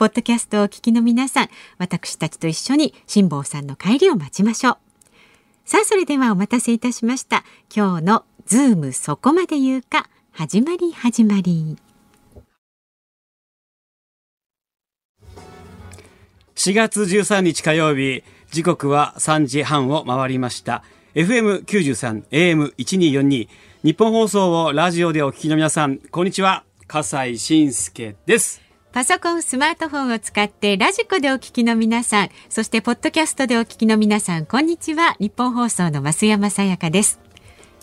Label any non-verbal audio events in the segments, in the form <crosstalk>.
ポッドキャストをお聞きの皆さん、私たちと一緒に辛坊さんの帰りを待ちましょう。さあ、それではお待たせいたしました。今日のズームそこまで言うか、始まり始まり。4月13日火曜日、時刻は3時半を回りました。FM93、AM1242、ニッポン放送をラジオでお聞きの皆さん、こんにちは。笠井信輔です。パソコン、スマートフォンを使ってラジコでお聞きの皆さん、そしてポッドキャストでお聞きの皆さん、こんにちは。ニッポン放送の増山さやかです。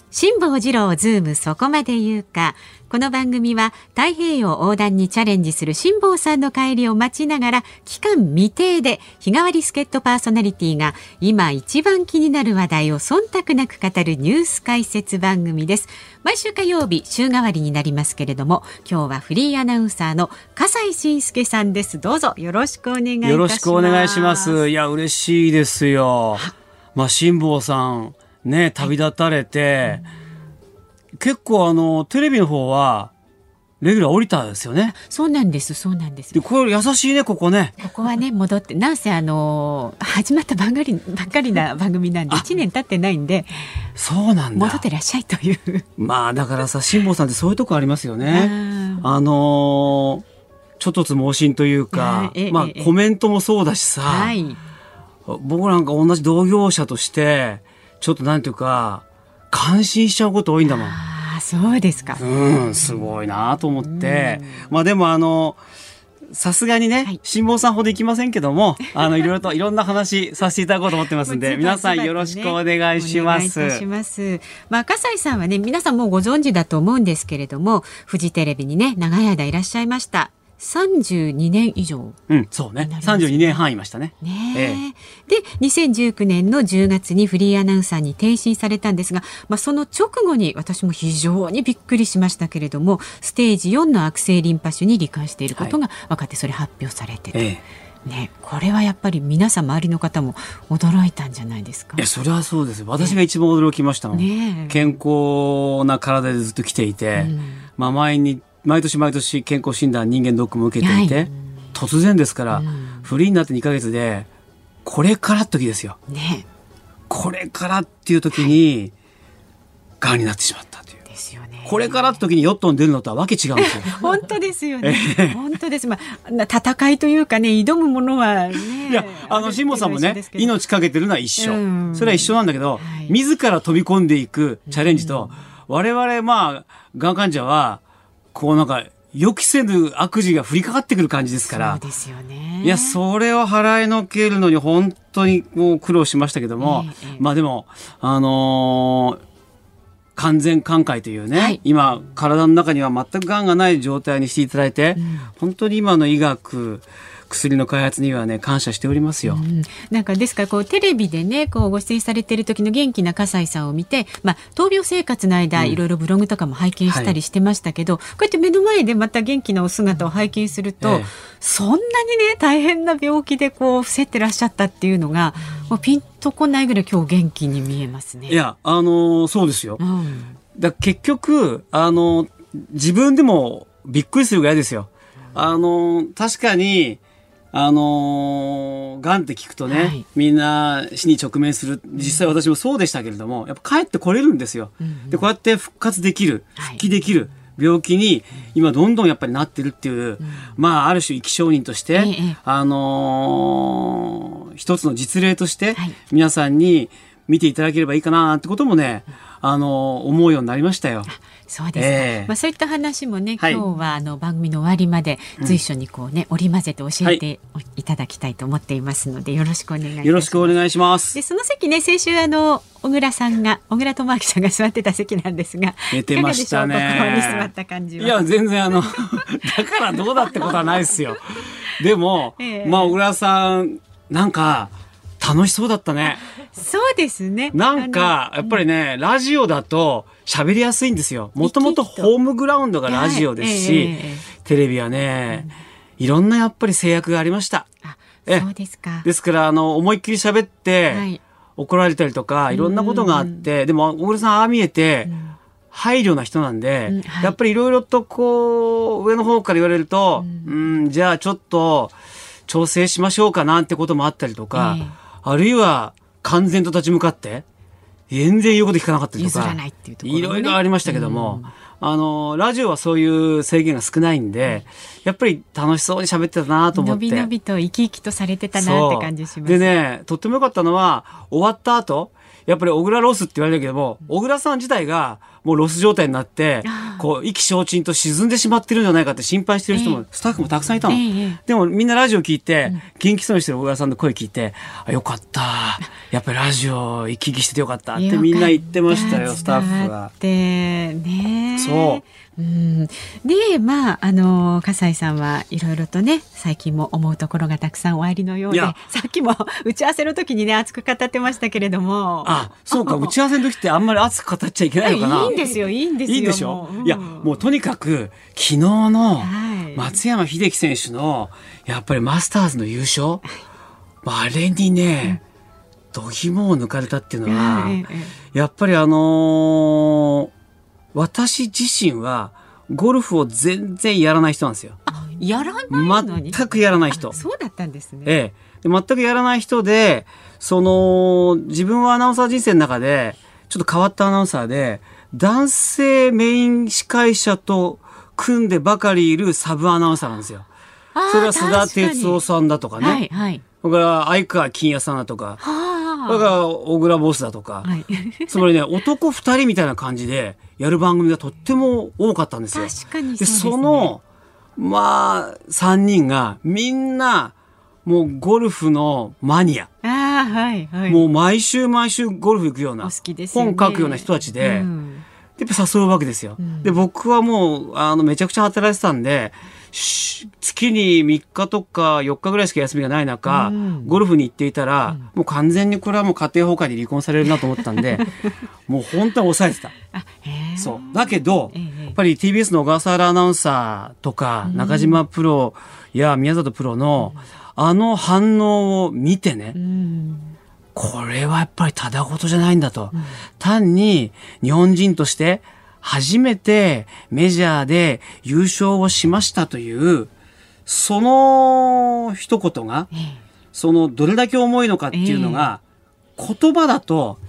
辛坊治郎ズームそこまで言うか。この番組は太平洋横断にチャレンジする辛坊さんの帰りを待ちながら期間未定で日替わり助っ人パーソナリティが今一番気になる話題を忖度なく語るニュース解説番組です。毎週火曜日週替わりになりますけれども今日はフリーアナウンサーの笠井信介さんです。どうぞよろしくお願いいたします。よろしくお願いします。いや嬉しいですよ。まあ辛坊さんね旅立たれて、うん結構あの、テレビの方は、レギュラー降りたんですよね。そうなんです、そうなんです。で、これ優しいね、ここね。ここはね、戻って、なんせあの、始まったばんがり、ばっかりな番組なんで、1年経ってないんで。そうなんだ。戻ってらっしゃいという。まあ、だからさ、辛坊さんってそういうとこありますよね。あのー、ちょっとつ盲信というか、まあ、コメントもそうだしさ、はい、僕なんか同じ同業者として、ちょっとなんていうか、感心しちゃうこと多いんだもん。あそうですか。うん、すごいなと思って。まあでもあの、さすがにね、辛、坊、さんほどいきませんけども、<laughs> あの、いろいろといろんな話させていただこうと思ってますんで、皆さんよろしくお願いします。お願いします。まあ、笠井さんはね、皆さんもうご存知だと思うんですけれども、フジテレビにね、長い間いらっしゃいました。32年以上、うん、そうね。32年半いましたね。ねええで、2019年の10月にフリーアナウンサーに転身されたんですが、まあ、その直後に私も非常にびっくりしましたけれども、ステージ4の悪性リンパ腫に罹患していることが分かって、それ発表されてて。ええね、これはやっぱり皆さん周りの方も驚いたんじゃないですか。いや、それはそうです。私が一番驚きましたもん。ね、健康な体でずっと来ていて、うん、まあ前に毎年毎年健康診断人間ドックも受けていて、はい、突然ですから、うん、フリーになって2か月でこれからっ時ですよ、ね、これからっていう時にがんになってしまったという。ですよね、これからって時にヨットに出るのとはわけ違うんですよ。<laughs> 本当ですよね。本当です。まあ戦いというかね挑むものはね。いやあの辛坊さんもね命かけてるのは一緒、うん、それは一緒なんだけど、はい、自ら飛び込んでいくチャレンジと、うん、我々まあがん患者はこうなんか予期せぬ悪事が降りかかってくる感じですから。そうですよね。いや、それを払いのけるのに本当にもう苦労しましたけども、ええ、まあでも、あのー、完全寛解というね、はい、今体の中には全くがんがない状態にしていただいて、うん、本当に今の医学薬の開発にはね感謝しておりますよ。うん、なんかですからこうテレビでねこうご出演されてる時の元気な笠井さんを見て、まあ闘病生活の間、いろいろブログとかも拝見したりしてましたけど、はい、こうやって目の前でまた元気なお姿を拝見すると、ええ、そんなにね大変な病気でこう伏せてらっしゃったっていうのが、もうピンとこないぐらい今日元気に見えますね。いやあのー、そうですよ。うん、だ結局あのー、自分でもびっくりするぐらいですよ。あのー、確かにあのー、がんって聞くとね、はい、みんな死に直面する。実際私もそうでしたけれどもやっぱ帰ってこれるんですよ。うんうん、でこうやって復活できる復帰できる、はい、病気に今どんどんやっぱりなってるっていう、うん、まあある種生き証人として、ええ、あのー、一つの実例として皆さんに見ていただければいいかなってこともね、あのー、思うようになりましたよ。そうですか、えー、まあ、そういった話もね、今日はあの番組の終わりまで随所にこうね、うん、織り交ぜて教えていただきたいと思っていますので、よろしくお願いします。よろしくお願いします。でその席ね先週あの小倉さんが小倉智明さんが座ってた席なんですが寝てましたね。座った感じいや全然あの <laughs> だからどうだってことはないですよ。でも、<laughs> えー、まあ小倉さんなんか楽しそうだったね。そうですね。なんか、やっぱりね、うん、ラジオだと喋りやすいんですよ。もともとホームグラウンドがラジオですし、えー、テレビはね、うん、いろんなやっぱり制約がありました。そうですか。ですから、あの、思いっきり喋って、はい、怒られたりとか、いろんなことがあって、でも、小栗さん、ああ見えて、配慮な人なんで、うんはい、やっぱりいろいろとこう、上の方から言われると、うん、ん、じゃあちょっと、調整しましょうかなんてこともあったりとか、えー、あるいは、敢然と立ち向かって、全然言うこと聞かなかったりとか、いろいろありましたけども、あの、ラジオはそういう制限が少ないんで、やっぱり楽しそうに喋ってたなと思って。のびのびと生き生きとされてたなって感じします。でね、とってもよかったのは、終わった後、やっぱり小倉ロスって言われるけども、小倉さん自体がもうロス状態になって、こう、意気消沈と沈んでしまってるんじゃないかって心配してる人も、スタッフもたくさんいたの。でもみんなラジオ聞いて、元気そうにしてる小倉さんの声聞いて、あ、よかった。やっぱりラジオ行き来しててよかったってみんな言ってましたよ、スタッフが。ね。そう。うん、でまああの笠井さんはいろいろとね最近も思うところがたくさんおありのようでさっきも打ち合わせの時にね熱く語ってましたけれども。あそうか打ち合わせの時ってあんまり熱く語っちゃいけないのかな。いいんですよいいんですよ。いいでしょ、うん、いやもうとにかく昨日の松山英樹選手のやっぱりマスターズの優勝、はい、あれにね、度肝を抜かれたっていうのは、やっぱりあのー私自身はゴルフを全然やらない人なんですよ。やらないのに？全くやらない人。そうだったんですね。ええ。全くやらない人で、その、自分はアナウンサー人生の中で、ちょっと変わったアナウンサーで、男性メイン司会者と組んでばかりいるサブアナウンサーなんですよ。それは須田哲夫さんだとかね。はいはい。それから相川金也さんだとか。はあだから小倉ボスだとか、はい、<laughs> <laughs> つまりね男2人みたいな感じでやる番組がとっても多かったんですよ。確かにそ、ね、そのまあ3人がみんなもうゴルフのマニア。あはいはい、もう毎週毎週ゴルフ行くような、ね、本書くような人たちで、うん、やっぱ誘うわけですよ。うん、で僕はもうあのめちゃくちゃ働いてたんで月に3日とか4日ぐらいしか休みがない中、うん、ゴルフに行っていたら、うん、もう完全にこれはもう家庭崩壊で離婚されるなと思ったんで <laughs> もう本当に抑えてた。そう。だけど、やっぱり TBS の小笠原アナウンサーとか、中島プロや宮里プロの、あの反応を見てね、これはやっぱりただ事じゃないんだと。単に日本人として初めてメジャーで優勝をしましたという、その一言が、そのどれだけ重いのかっていうのが、言葉だと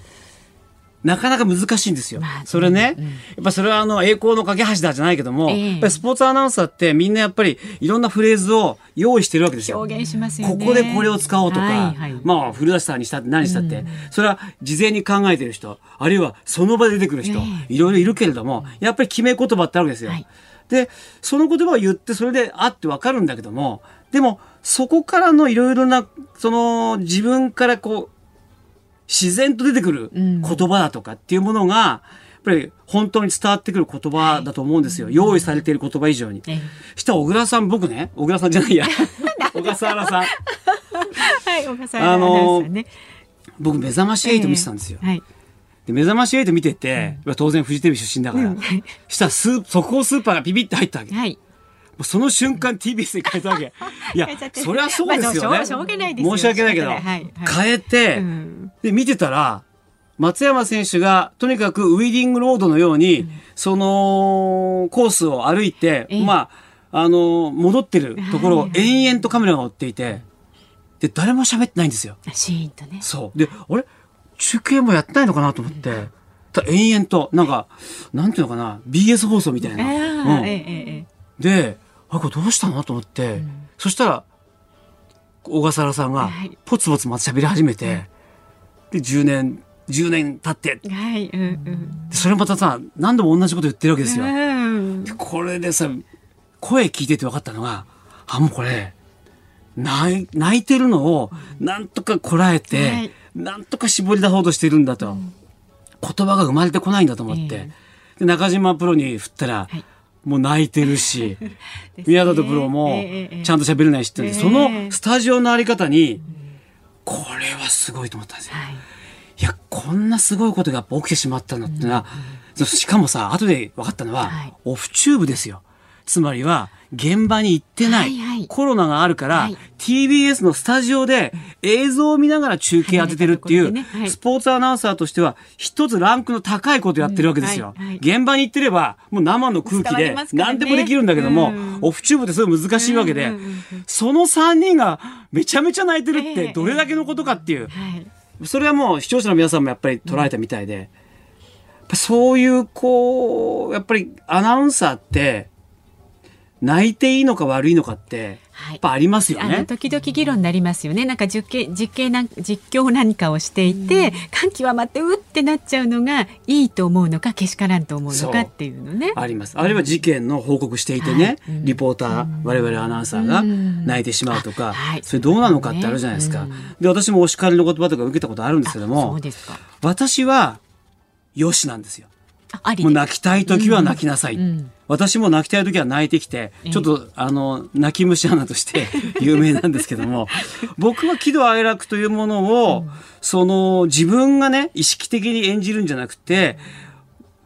なかなか難しいんですよ。まあ、それね、うん、やっぱそれはあの栄光の架け橋だじゃないけども、えー、やっぱりスポーツアナウンサーってみんなやっぱりいろんなフレーズを用意してるわけですよ。表現しますよね。ここでこれを使おうとか、はいはい、まあ古田さんにしたって何したって、うん、それは事前に考えてる人、あるいはその場で出てくる人、いろいろいるけれども、やっぱり決め言葉ってあるわけですよ。はい、で、その言葉を言ってそれであってわかるんだけども、でもそこからのいろいろな、その自分からこう、自然と出てくる言葉だとかっていうものが、やっぱり本当に伝わってくる言葉だと思うんですよ。はい、用意されている言葉以上に。えしたら小倉さん、僕ね、小倉さんじゃないや。<laughs> 小笠原さん。はい、小笠原さん、ね、あの僕、目覚まし8見てたんですよ。で目覚まし8見てて、うん、当然フジテレビ出身だから、うん、したらスー速報スーパーがビビって入ったわけ。はいその瞬間 <laughs> TBS に変えたわけ。いや、そりゃそうですよね。申し訳ないです申し訳ないけど、はいはい、変えて、うん、で、見てたら、松山選手がとにかくウィディングロードのように、うん、そのコースを歩いて、まあ、あの、戻ってるところを延々とカメラが追っていて、で、誰も喋ってないんですよ。シーンとね。そう。で、あれ？中継もやってないのかなと思って。延々と、なんか、なんていうのかな、BS 放送みたいな。うん、で、あ、これどうしたの？と思って、うん、そしたら、小笠原さんが、ポツポツまた喋り始めて、で、10年、10年経って。はい、うんうん、それまたさ、何度も同じこと言ってるわけですよ。でこれでさ、声聞いてて分かったのが、あ、もうこれ、泣いてるのを、なんとかこらえて、はい、なんとか絞り出そうとしてるんだと。うん。言葉が生まれてこないんだと思って、で中島プロに振ったら、はいもう泣いてるし、<laughs> 宮里プロもちゃんと喋れないしって、そのスタジオのあり方に、これはすごいと思ったんですよ。はい、いや、こんなすごいことが起きてしまったのってのは、しかもさ、後で分かったのは、はい、オフチューブですよ。つまりは、現場に行ってない、はいはい、コロナがあるから、はい、TBS のスタジオで映像を見ながら中継当ててるっていう、ねはい、スポーツアナウンサーとしては一つランクの高いことやってるわけですよ、うんはい、現場に行ってればもう生の空気で何でもできるんだけども、ね、オフチューブってすごい難しいわけで、その3人がめちゃめちゃ泣いてるってどれだけのことかっていう、それはもう視聴者の皆さんもやっぱり捉えたみたいで、そういうこうやっぱりアナウンサーって泣いていいのか悪いのかって、やっぱありますよね。あの時々議論になりますよね。なんか実験実験な実況何かをしていて、感極まってうってなっちゃうのがいいと思うのかけしからんと思うのかっていうのね。あります。あるいは事件の報告していてね、はい、リポーター、我々アナウンサーが泣いてしまうとか、はい、それどうなのかってあるじゃないですか。で私もお叱りの言葉とか受けたことあるんですけども、私はよしなんですよ。もう泣きたい時は泣きなさい。うんうん私も泣きたい時は泣いてきて、ちょっと、あの、泣き虫アナとして <laughs> 有名なんですけども、<laughs> 僕は喜怒哀楽というものを、その、自分がね、意識的に演じるんじゃなくて、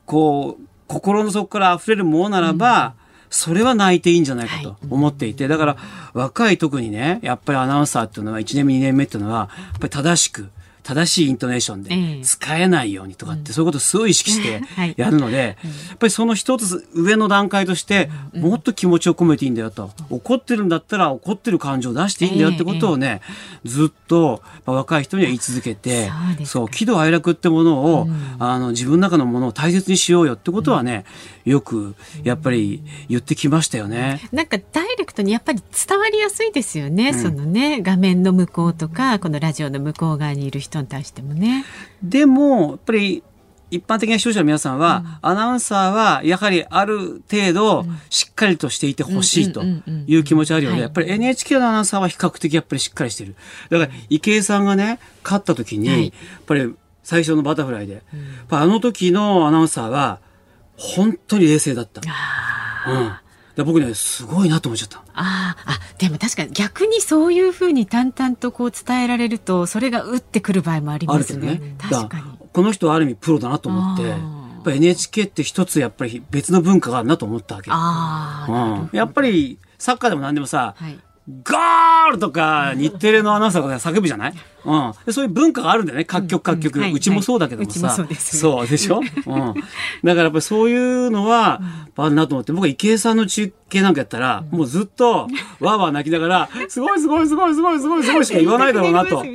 こう、心の底から溢れるものならば、それは泣いていいんじゃないかと思っていて、だから若い特にね、やっぱりアナウンサーっていうのは1年目2年目っていうのは、やっぱり正しく、正しいイントネーションで使えないようにとかって、そういうことをすごい意識して <laughs> やるので、やっぱりその一つ上の段階として、もっと気持ちを込めていいんだよと。怒ってるんだったら怒ってる感情を出していいんだよってことをね、ずっと若い人には言い続けて、そう、喜怒哀楽ってものを、あの、自分の中のものを大切にしようよってことはね、よくやっぱり言ってきましたよね。なんかダイレクトにやっぱり伝わりやすいですよね。そのね、画面の向こうとか、このラジオの向こう側にいる人人に対してもね。でもやっぱり一般的な視聴者の皆さんは、うん、アナウンサーはやはりある程度しっかりとしていてほしいという気持ちあるようで、やっぱり NHK のアナウンサーは比較的やっぱりしっかりしてる。だから池江さんがね、勝った時に、はい、やっぱり最初のバタフライで、うん、あの時のアナウンサーは本当に冷静だった。うんで僕ねすごいなと思っちゃった。ああでも確かに逆にそういうふうに淡々とこう伝えられるとそれが打ってくる場合もありますね。ね確かにこの人はある意味プロだなと思って。やっぱ NHK って一つやっぱり別の文化があるなと思ったわけ。あうん、やっぱりサッカーでも何でもさ、はい、ゴールとか日テレのアナウンサーが叫ぶじゃない、うん、でそういう文化があるんだよね。各局各局、うちもそうだけどもさ、そう、ね、そうでしょ、うん、だからやっぱりそういうのはあるなと思って。僕は池江さんの中継なんかやったら、もうずっとわーわー泣きながら「すごいすごいすごいすごいすごいすごい」しか言わないだろうなと。<laughs>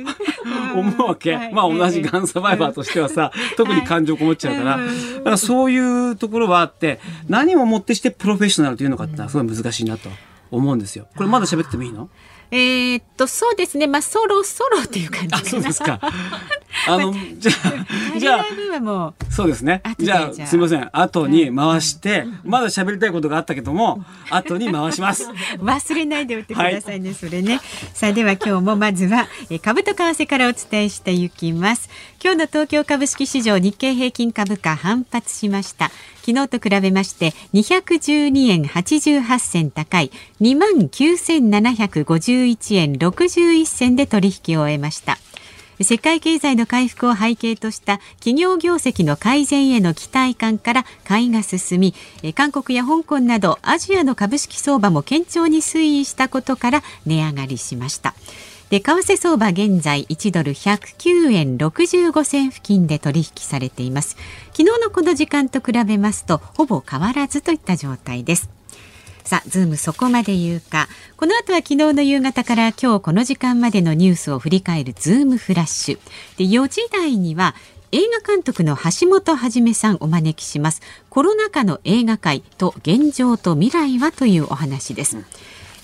思うわけ、まあ同じガンサバイバーとしてはさ特に感情こもっちゃうから、だからそういうところはあって何をもってしてプロフェッショナルというのかってのはすごい難しいなと。思うんですよ。これまだ喋ってもいいの？えー、っとそうですね。まあそろそろっていう感じあそうですか。<laughs> あのじゃあじゃあそうですね。じゃあすみません。後に回して、まだ喋りたいことがあったけども後に回します。<laughs> 忘れないでおいてくださいね、はい、それね。さあでは今日もまずは株と為替からお伝えしていきます今日の東京株式市場日経平均株価反発しました。昨日と比べまして212円88銭高い2万9751円61銭で取引を終えました。世界経済の回復を背景とした企業業績の改善への期待感から買いが進み韓国や香港などアジアの株式相場も堅調に推移したことから値上がりしました。で為替相場現在1ドル109円65銭付近で取引されています。昨日のこの時間と比べますとほぼ変わらずといった状態です。さあ、ズームそこまで言うか。この後は昨日の夕方から今日この時間までのニュースを振り返るズームフラッシュ。で、4時台には映画監督の橋本はじめさんお招きします。コロナ禍の映画界と現状と未来はというお話です、うん。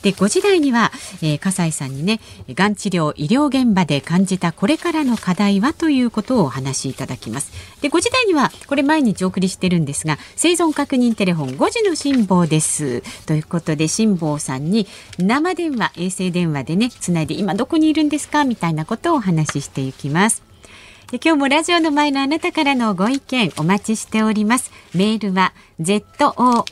で5時台には、えー、笠井さんにねがん治療医療現場で感じたこれからの課題はということをお話しいただきます。で5時台にはこれ毎日お送りしてるんですが生存確認テレフォン5時の辛坊です。ということで辛坊さんに生電話衛星電話でねつないで今どこにいるんですか？みたいなことをお話ししていきます。今日もラジオの前のあなたからのご意見お待ちしております。メールは zoom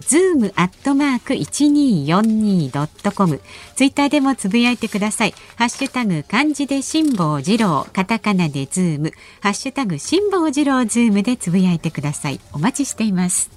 zoom アットマーク一二四二ドットコム。ツイッターでもつぶやいてください。ハッシュタグ漢字で辛坊治郎、カタカナでズーム、ハッシュタグ辛坊治郎ズームでつぶやいてください。お待ちしています。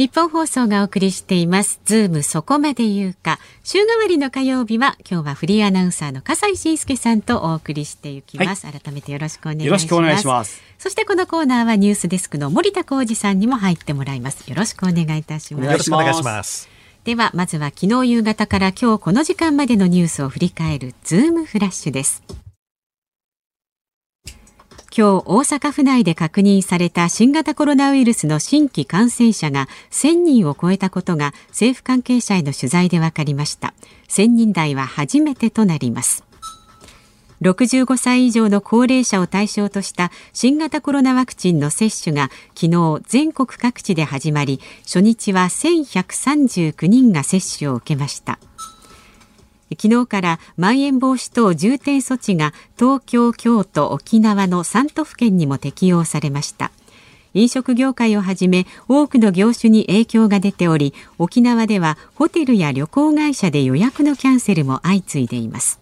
ニッポン放送がお送りしています。ズームそこまで言うか。週替わりの火曜日は、今日はフリーアナウンサーの笠井信介さんとお送りしていきます。はい、改めてよろしくお願いします。よろしくお願いします。そしてこのコーナーはニュースデスクの森田浩二さんにも入ってもらいます。よろしくお願いいたします。よろしくお願いします。では、まずは昨日夕方から今日この時間までのニュースを振り返るズームフラッシュです。今日大阪府内で確認された新型コロナウイルスの新規感染者が1000人を超えたことが政府関係者への取材で分かりました。1000人台は初めてとなります。65歳以上の高齢者を対象とした新型コロナワクチンの接種が昨日全国各地で始まり初日は1139人が接種を受けました。昨日からまん延防止等重点措置が東京、京都、沖縄の3都府県にも適用されました。飲食業界をはじめ多くの業種に影響が出ており沖縄ではホテルや旅行会社で予約のキャンセルも相次いでいます。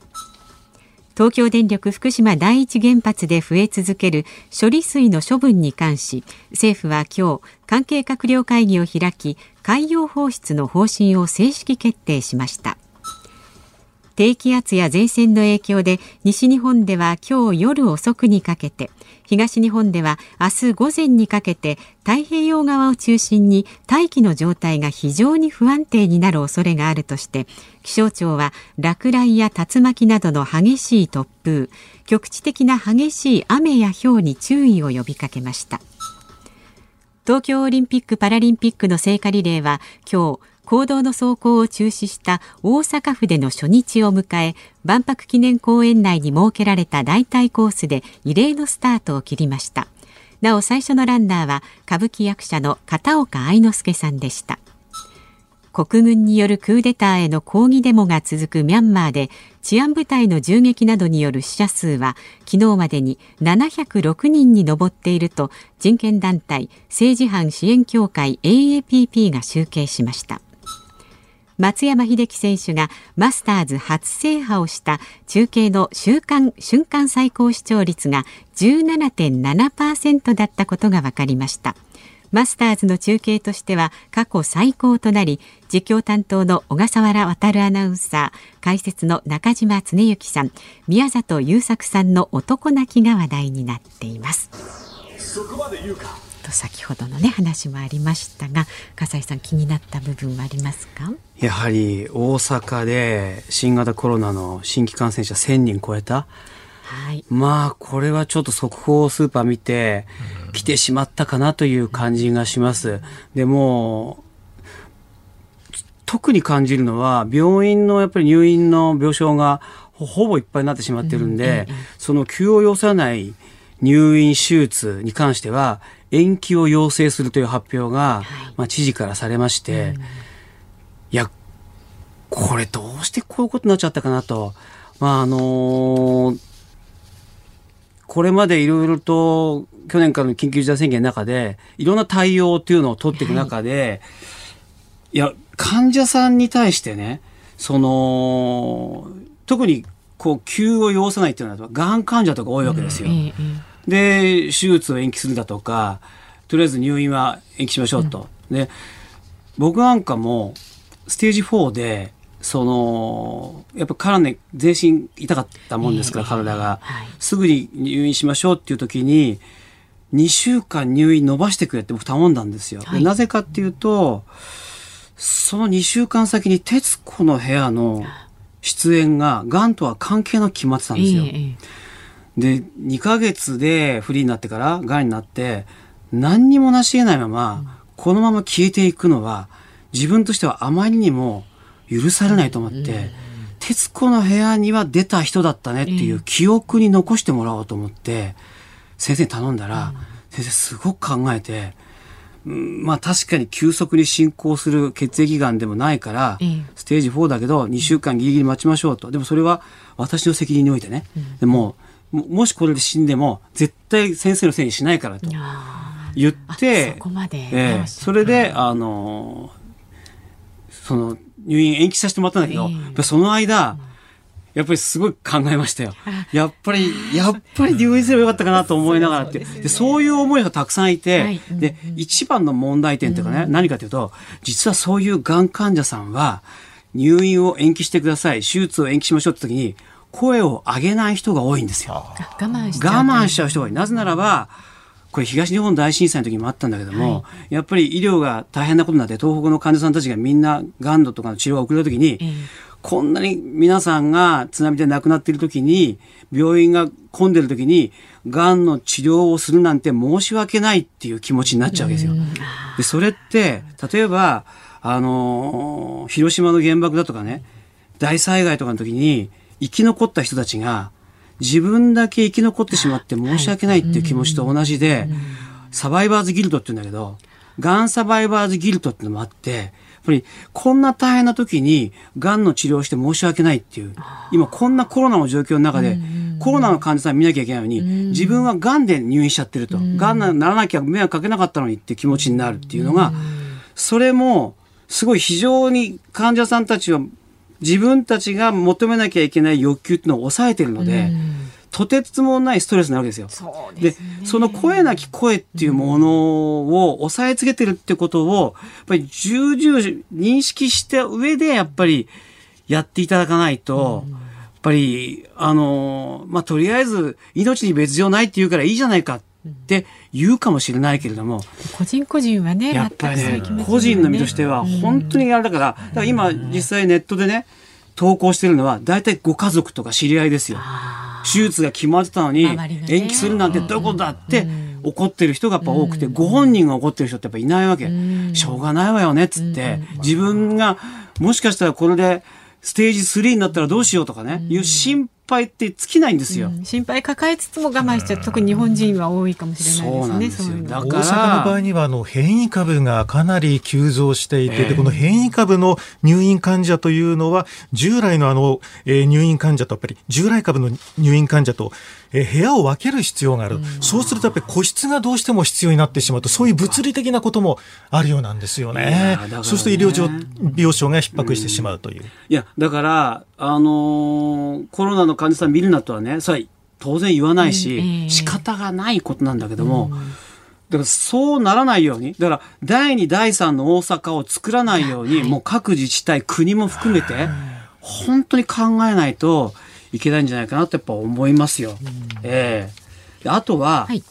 東京電力福島第一原発で増え続ける処理水の処分に関し政府は今日関係閣僚会議を開き海洋放出の方針を正式決定しました。低気圧や前線の影響で西日本では今日夜遅くにかけて東日本では明日午前にかけて太平洋側を中心に大気の状態が非常に不安定になる恐れがあるとして気象庁は落雷や竜巻などの激しい突風局地的な激しい雨や氷に注意を呼びかけました。東京オリンピック・パラリンピックの聖火リレーは今日公道の走行を中止した大阪府での初日を迎え万博記念公園内に設けられた代替コースで異例のスタートを切りました。なお最初のランナーは歌舞伎役者の片岡愛之助さんでした。国軍によるクーデターへの抗議デモが続くミャンマーで治安部隊の銃撃などによる死者数は昨日までに706人に上っていると人権団体政治犯支援協会 AAPP が集計しました。松山英樹選手がマスターズ初制覇をした中継の週間瞬間最高視聴率が17.7%だったことが分かりました。マスターズの中継としては過去最高となり実況担当の小笠原渉アナウンサー解説の中島恒之さん宮里優作さんの男泣きが話題になっています。そこまで言うか。と先ほどのね話もありましたが笠井さん気になった部分はありますか？やはり大阪で新型コロナの新規感染者1000人超えた。はい、まあこれはちょっと速報スーパー見て来てしまったかなという感じがします。でも特に感じるのは病院のやっぱり入院の病床がほぼいっぱいになってしまってるんで、うん、その急を要さない入院手術に関しては延期を要請するという発表が、まあ、知事からされまして、いや、これどうしてこういうことになっちゃったかなと。まあ、あのー、これまでいろいろと去年からの緊急事態宣言の中で、いろんな対応っていうのを取っていく中で、はい、いや、患者さんに対してね、その、特にこう、急を要さないっていうのは、がん患者とか多いわけですよ。うんで手術を延期するんだとかとりあえず入院は延期しましょうと。うん、で僕なんかもステージ4でそのやっぱ体ね全身痛かったもんですから、体が、はい、すぐに入院しましょうっていう時に2週間入院伸ばしてくれって僕頼んだんですよ。はい、なぜかっていうとその2週間先に徹子の部屋の出演が、がんとは関係なく決まってたんですよ。で、2ヶ月でフリーになってから、がんになって、何にも成し得ないまま、このまま消えていくのは、自分としてはあまりにも許されないと思って、徹子の部屋には出た人だったねっていう記憶に残してもらおうと思って、先生に頼んだら、先生すごく考えて、まあ確かに急速に進行する血液がんでもないから、ステージ4だけど2週間ギリギリ待ちましょうと。でもそれは私の責任においてね。でも、もしこれで死んでも絶対先生のせいにしないからと言って、そこまで、えー、それで、あの、その入院延期させてもらったんだけど、えー、その間、やっぱりすごい考えましたよ。やっぱり、やっぱり入院すればよかったかなと思いながらって。で、そういう思いがたくさんいて、で、一番の問題点というかね、何かというと、実はそういうがん患者さんは、入院を延期してください、手術を延期しましょうって時に、声を上げない人が多いんですよ。我慢しちゃう。我慢しちゃう人が多い。なぜならば、これ東日本大震災の時にもあったんだけども、はい、やっぱり医療が大変なことになって東北の患者さんたちがみんながんとかの治療が遅れた時に、えー、こんなに皆さんが津波で亡くなっている時に病院が混んでる時にがんの治療をするなんて申し訳ないっていう気持ちになっちゃうわけですよ。でそれって例えばあの広島の原爆だとかね大災害とかの時に生き残った人たちが自分だけ生き残ってしまって申し訳ないっていう気持ちと同じで、サバイバーズギルドって言うんだけど、がんサバイバーズギルドってのもあって、やっぱりこんな大変な時にがんの治療をして申し訳ないっていう、今こんなコロナの状況の中で、コロナの患者さん見なきゃいけないのに、自分はがんで入院しちゃってると、がんにならなきゃ迷惑かけなかったのにっていう気持ちになるっていうのが、それもすごい非常に患者さんたちは自分たちが求めなきゃいけない欲求っていうのを抑えてるので、とてつもないストレスなわけですよ。で、ね、その声なき声っていうものを抑えつけてるってことを、やっぱり重々認識した上で、やっぱりやっていただかないと、やっぱり、あの、まあ、とりあえず命に別状ないって言うからいいじゃないかって言うかもしれないけれども、個人個人はね、やっぱりね、個人の身としては本当にあれだ。から、だから今実際ネットでね、投稿してるのは大体ご家族とか知り合いですよ。手術が決まってたのに延期するなんてどういうことだって怒ってる人がやっぱ多くて、ご本人が怒ってる人ってやっぱいないわけ。しょうがないわよねっつって、自分がもしかしたらこれでステージ3になったらどうしようとかね、いう心配って尽きないんですよ、うん、心配抱えつつも我慢しちゃう特に日本人は多いかもしれないですね。大阪の場合にはあの変異株がかなり急増していて、えー、でこの変異株の入院患者というのは従来のあの、えー、入院患者とやっぱり従来株の入院患者とえ部屋を分ける必要がある、そうするとやっぱり個室がどうしても必要になってしまうと、そういう物理的なこともあるようなんですよね。ね。そうすると医療病床が逼迫してしまうという。いや、だから、あのー、コロナの患者さん見るなとはね、それは当然言わないし、うんえー、仕方がないことなんだけども、うん。だからそうならないように、だから第2、第3の大阪を作らないように、もう各自治体、国も含めて、本当に考えないと、いけないんじゃないかなとやっぱ思いますよ。ええ。ー、あとは、はい、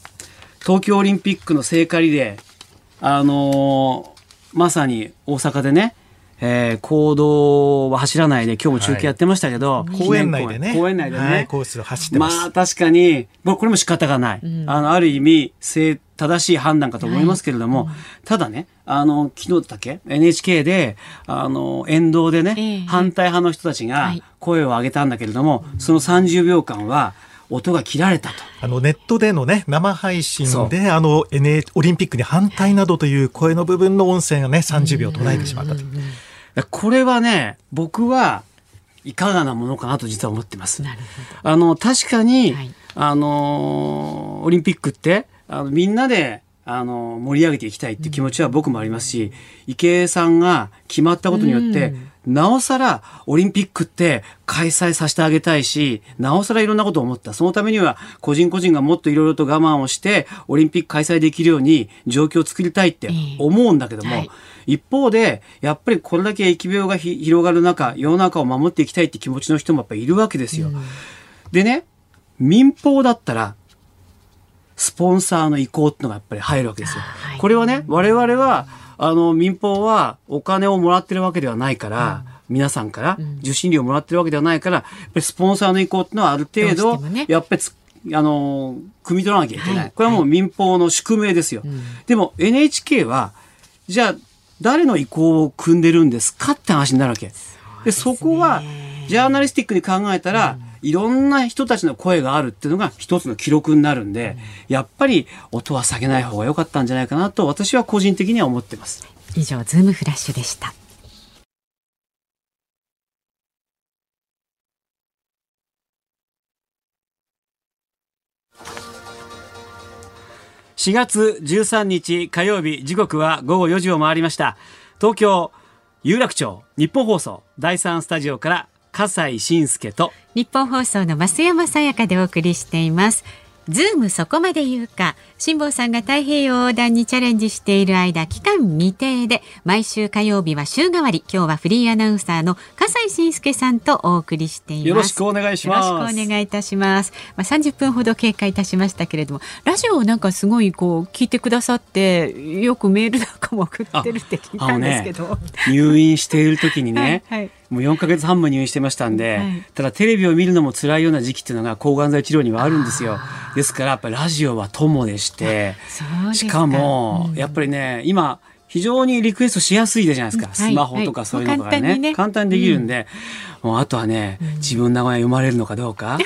東京オリンピックの聖火リレー、あのー、まさに大阪でね、えー、行動は走らないで今日も中継やってましたけど、はい、公園内でね。公園内でね、はい、コースを走ってまあ確かにこれも仕方がない、うん、あのある意味正正しい判断かと思いますけれども、はい。うん、ただねあの昨日だっけ？NHK であの沿道でね、えー、反対派の人たちが声を上げたんだけれども、その30秒間は音が切られたと。あのネットでのね生配信であの N オリンピックに反対などという声の部分の音声がね30秒途絶えてしまったと。これはね、僕はいかがなものかなと実は思ってます。あの、確かに、はい、あの、オリンピックって、あのみんなで、あの、盛り上げていきたいって気持ちは僕もありますし、池江さんが決まったことによって、なおさらオリンピックって開催させてあげたいし、なおさらいろんなことを思った。そのためには個人個人がもっといろいろと我慢をして、オリンピック開催できるように状況を作りたいって思うんだけども、はい一方で、やっぱりこれだけ疫病が広がる中、世の中を守っていきたいって気持ちの人もやっぱりいるわけですよ。うん、でね、民放だったら、スポンサーの意向っていうのがやっぱり入るわけですよ。はい、これはね、我々は、あの、民放はお金をもらってるわけではないから、うん、皆さんから受信料をもらってるわけではないから、やっぱりスポンサーの意向っていうのはある程度、ね、やっぱりあの、汲み取らなきゃいけない。はい、これはもう民放の宿命ですよ。はい、でも NHK は、じゃあ、誰の意向を組んでるんですかって話になるわけ。で、そこは、ジャーナリスティックに考えたら、いろんな人たちの声があるっていうのが一つの記録になるんで、やっぱり音は下げない方が良かったんじゃないかなと私は個人的には思ってます。以上、ズームフラッシュでした。4月13日火曜日時刻は午後4時を回りました。東京有楽町日本放送第三スタジオから笠井信介と日本放送の増山さやかでお送りしています。ズームそこまで言うか。辛坊さんが太平洋横断にチャレンジしている間期間未定で毎週火曜日は週替わり。今日はフリーアナウンサーの笠井信介さんとお送りしています。よろしくお願いします。よろしくお願いいたします。まあ30分ほど経過いたしましたけれどもラジオをなんかすごいこう聞いてくださってよくメールなんかも送ってるって聞いたんですけど、ね、入院している時にね、<laughs> はい、はいもう4か月半も入院してましたんで、はい、ただテレビを見るのも辛いような時期っていうのが抗がん剤治療にはあるんですよ。ですからやっぱりラジオは友でして、しかも、やっぱりね、今、非常にリクエストしやすいじゃないですか。スマホとかそういうのがね。簡単にできるんで、うん、もうあとはね、自分の名前読まれるのかどうか。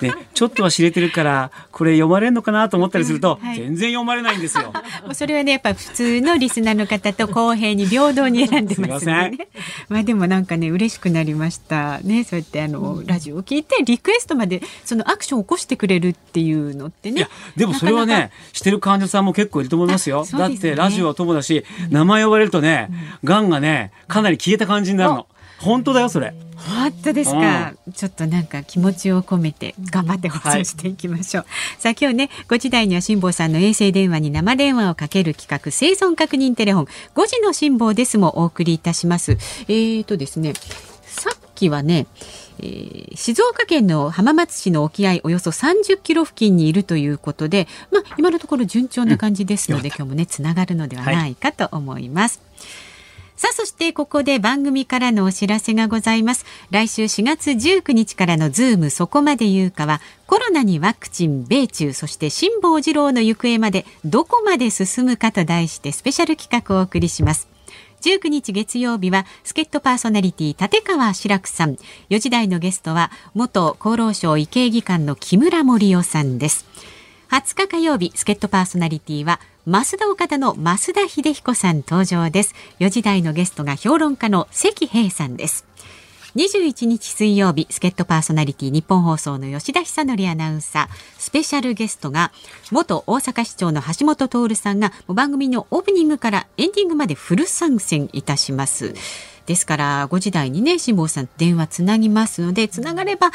で、<laughs> ちょっとは知れてるから、これ読まれるのかなと思ったりすると、はい、全然読まれないんですよ。<laughs> もうそれはね、やっぱ普通のリスナーの方と公平に平等に選んでますね。まあでもなんかね、嬉しくなりました。ね、そうやってあの、ラジオを聞いてリクエストまでそのアクションを起こしてくれるっていうのってね。いや、でもそれはね、してる患者さんも結構いると思いますよ。すね、だってラジオは友だし、名前呼ばれるとね、が、んがね、かなり消えた感じになるの。本当だよ、それ。本当ですか、うん、ちょっとなんか気持ちを込めて頑張って放送していきましょう、はい、さあ今日ね5時台には辛坊さんの衛星電話に生電話をかける企画生存確認テレフォン。5時の辛坊ですもお送りいたします。えーとですねさっきはねえー、静岡県の浜松市の沖合およそ30キロ付近にいるということで、まあ、今のところ順調な感じですので、うん、今日もねつながるのではないかと思います。はいさあそしてここで番組からのお知らせがございます。来週4月19日からのズームそこまで言うかはコロナにワクチン米中そして辛坊治郎の行方までどこまで進むかと題してスペシャル企画をお送りします。19日月曜日は助っ人パーソナリティ立川志らくさん。4時台のゲストは元厚労省医系技官の木村盛夫さんです。20日火曜日助っ人パーソナリティは増田岡田の増田秀彦さん登場です。4時台のゲストが評論家の関平さんです。21日水曜日助っ人パーソナリティ日本放送の吉田久典アナウンサー。スペシャルゲストが元大阪市長の橋本徹さんが番組のオープニングからエンディングまでフル参戦いたします。ですから5時台にね辛坊さん電話つなぎますのでつながれば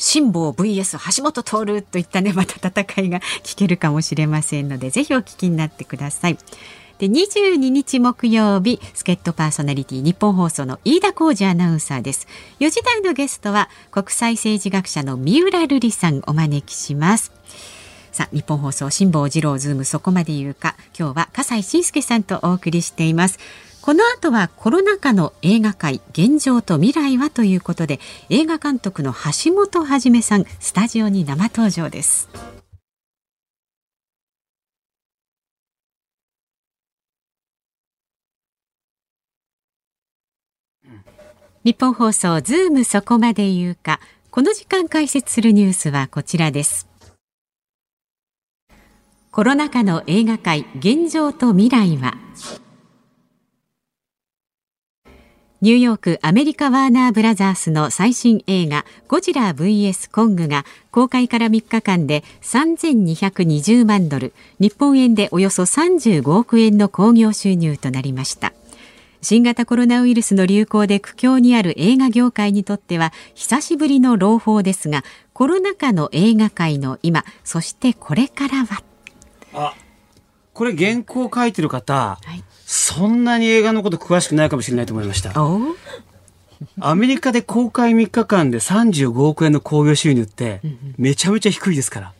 辛坊 VS 橋本徹といったねまた戦いが聞けるかもしれませんのでぜひお聞きになってください。で22日木曜日助っ人パーソナリティ日本放送の飯田浩二アナウンサーです。4時台のゲストは国際政治学者の三浦瑠麗さんお招きします。さあ日本放送辛坊治郎ズームそこまで言うか今日は笠井信介さんとお送りしています。この後はコロナ禍の映画界現状と未来はということで映画監督の橋本はじめさんスタジオに生登場です。日本放送ズームそこまで言うか。この時間解説するニュースはこちらです。コロナ禍の映画界現状と未来は。ニューヨークアメリカワーナーブラザースの最新映画ゴジラ vs コングが公開から3日間で3220万ドル日本円でおよそ35億円の興行収入となりました。新型コロナウイルスの流行で苦境にある映画業界にとっては久しぶりの朗報ですがコロナ禍の映画界の今そしてこれからは。あこれ原稿書いてる方、はい、そんなに映画のこと詳しくないかもしれないと思いました。アメリカで公開3日間で35億円の興行収入ってめちゃめちゃ低いですから。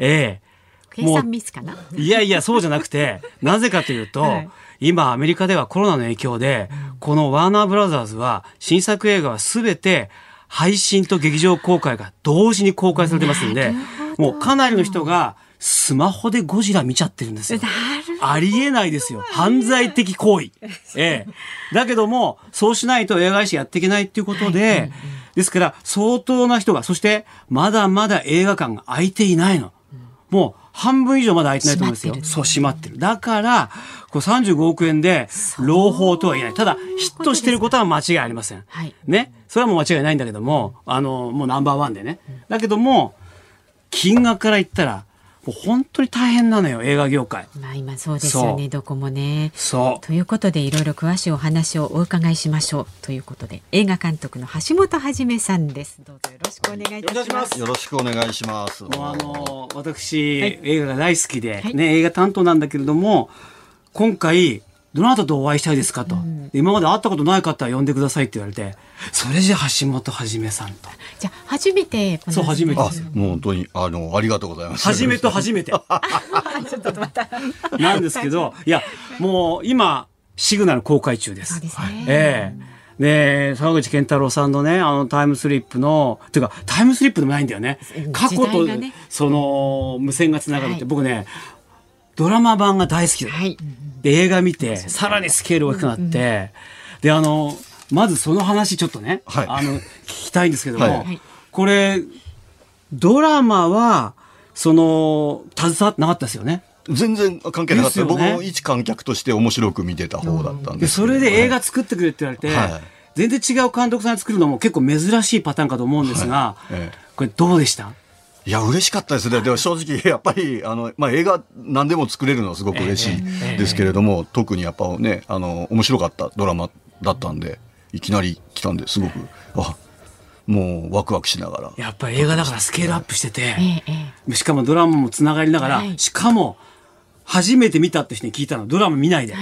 ええ。計算ミスかな？いやいや、そうじゃなくて、<laughs> なぜかというと、はい、今アメリカではコロナの影響で、このワーナーブラザーズは新作映画はすべて配信と劇場公開が同時に公開されてますんで、もうかなりの人がスマホでゴジラ見ちゃってるんですよ。ありえないですよ。犯罪的行為。ええ。だけども、そうしないと映画会社やっていけないっていうことで、ですから相当な人が、そしてまだまだ映画館が開いていないの。もう半分以上まだ空いてないと思うんですよ。そう、閉まってる。だから、こう35億円で、朗報とは言えない。ただ、ヒットしてることは間違いありません。はい、ね。それはもう間違いないんだけども、あの、もうナンバーワンでね。だけども、金額から言ったら、もう本当に大変なのよ映画業界。まあ今そうですよねどこもね。そうということでいろいろ詳しいお話をお伺いしましょうということで映画監督の橋本はじめさんです。どうぞよろしくお願いいたします。よろしくお願いします。もうあの私、はい、映画が大好きで、はい、ね映画担当なんだけれども今回どなたとお会いしたいですかと、うん、今まで会ったことない方は呼んでくださいって言われてそれじゃ橋本はじめさんと。じゃあ初めてそう初めて。もう本当にあのありがとうございます。はじめと初めて。<laughs> ちょっとまた。なんですけどいやもう今シグナル公開中です。そうですね、ええ。ーで、沢口健太郎さんのね、あのタイムスリップの、っていうか、タイムスリップでもないんだよね。過去と、ね、その、無線がつながるって、はい、僕ね、ドラマ版が大好きだ。はい、で、映画見て、さらにスケール大きくなって、うんうん、で、あの、まずその話ちょっとね、はい、あの、聞きたいんですけども、はい、これ、ドラマは、その、携わってなかったですよね？全然関係なかった、ね、僕も一観客として面白く見てた方だったんですそれで映画作ってくれって言われて、はい、全然違う監督さん作るのも結構珍しいパターンかと思うんですが、はい。ええ、これどうでした？いや、嬉しかったですね。でも正直、やっぱり、あの、まあ、映画何でも作れるのはすごく嬉しいですけれども、特にやっぱね、あの、面白かったドラマだったんで、いきなり来たんですごく、あ、もうワクワクしながら。やっぱり映画だからスケールアップしてて、しかもドラマもつながりながら、しかも、初めて見たって人に聞いたの、ドラマ見ないで。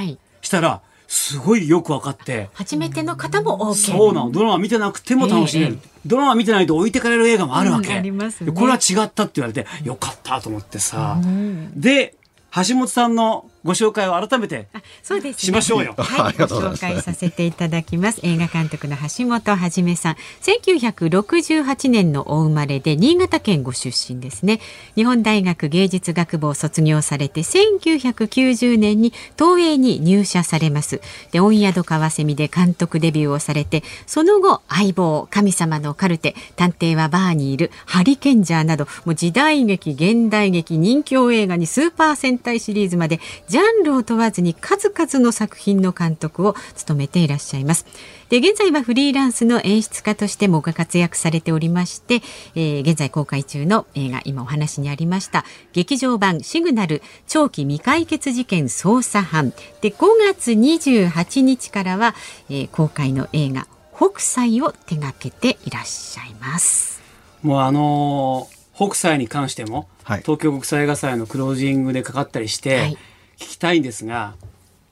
したら、すごいよく分かって。初めての方も OK。そうなの。ドラマ見てなくても楽しめる。えー、ドラマ見てないと置いてかれる映画もあるわけ。うん、ありますね。これは違ったって言われて、よかったと思ってさ。うん、で、橋本さんのご紹介を改めてそうです、ね、しましょうよ。はい、ご紹介させていただきます。映画監督の橋本はじめさん、1968年のお生まれで新潟県ご出身ですね。日本大学芸術学部を卒業されて、1990年に東映に入社されます。で、御宿川蝉で監督デビューをされて、その後、相棒、神様のカルテ、探偵はバーにいる、ハリケンジャーなど、もう時代劇、現代劇、人気映画にスーパー戦隊シリーズまでジャンルを問わずに数々の作品の監督を務めていらっしゃいます。で現在はフリーランスの演出家としてもご活躍されておりまして、えー、現在公開中の映画今お話にありました劇場版シグナル長期未解決事件捜査班で5月28日からは、えー、公開の映画北斎を手掛けていらっしゃいます。もうあのー、北斎に関しても、はい、東京国際映画祭のクロージングでかかったりして、はい聞きたいんですが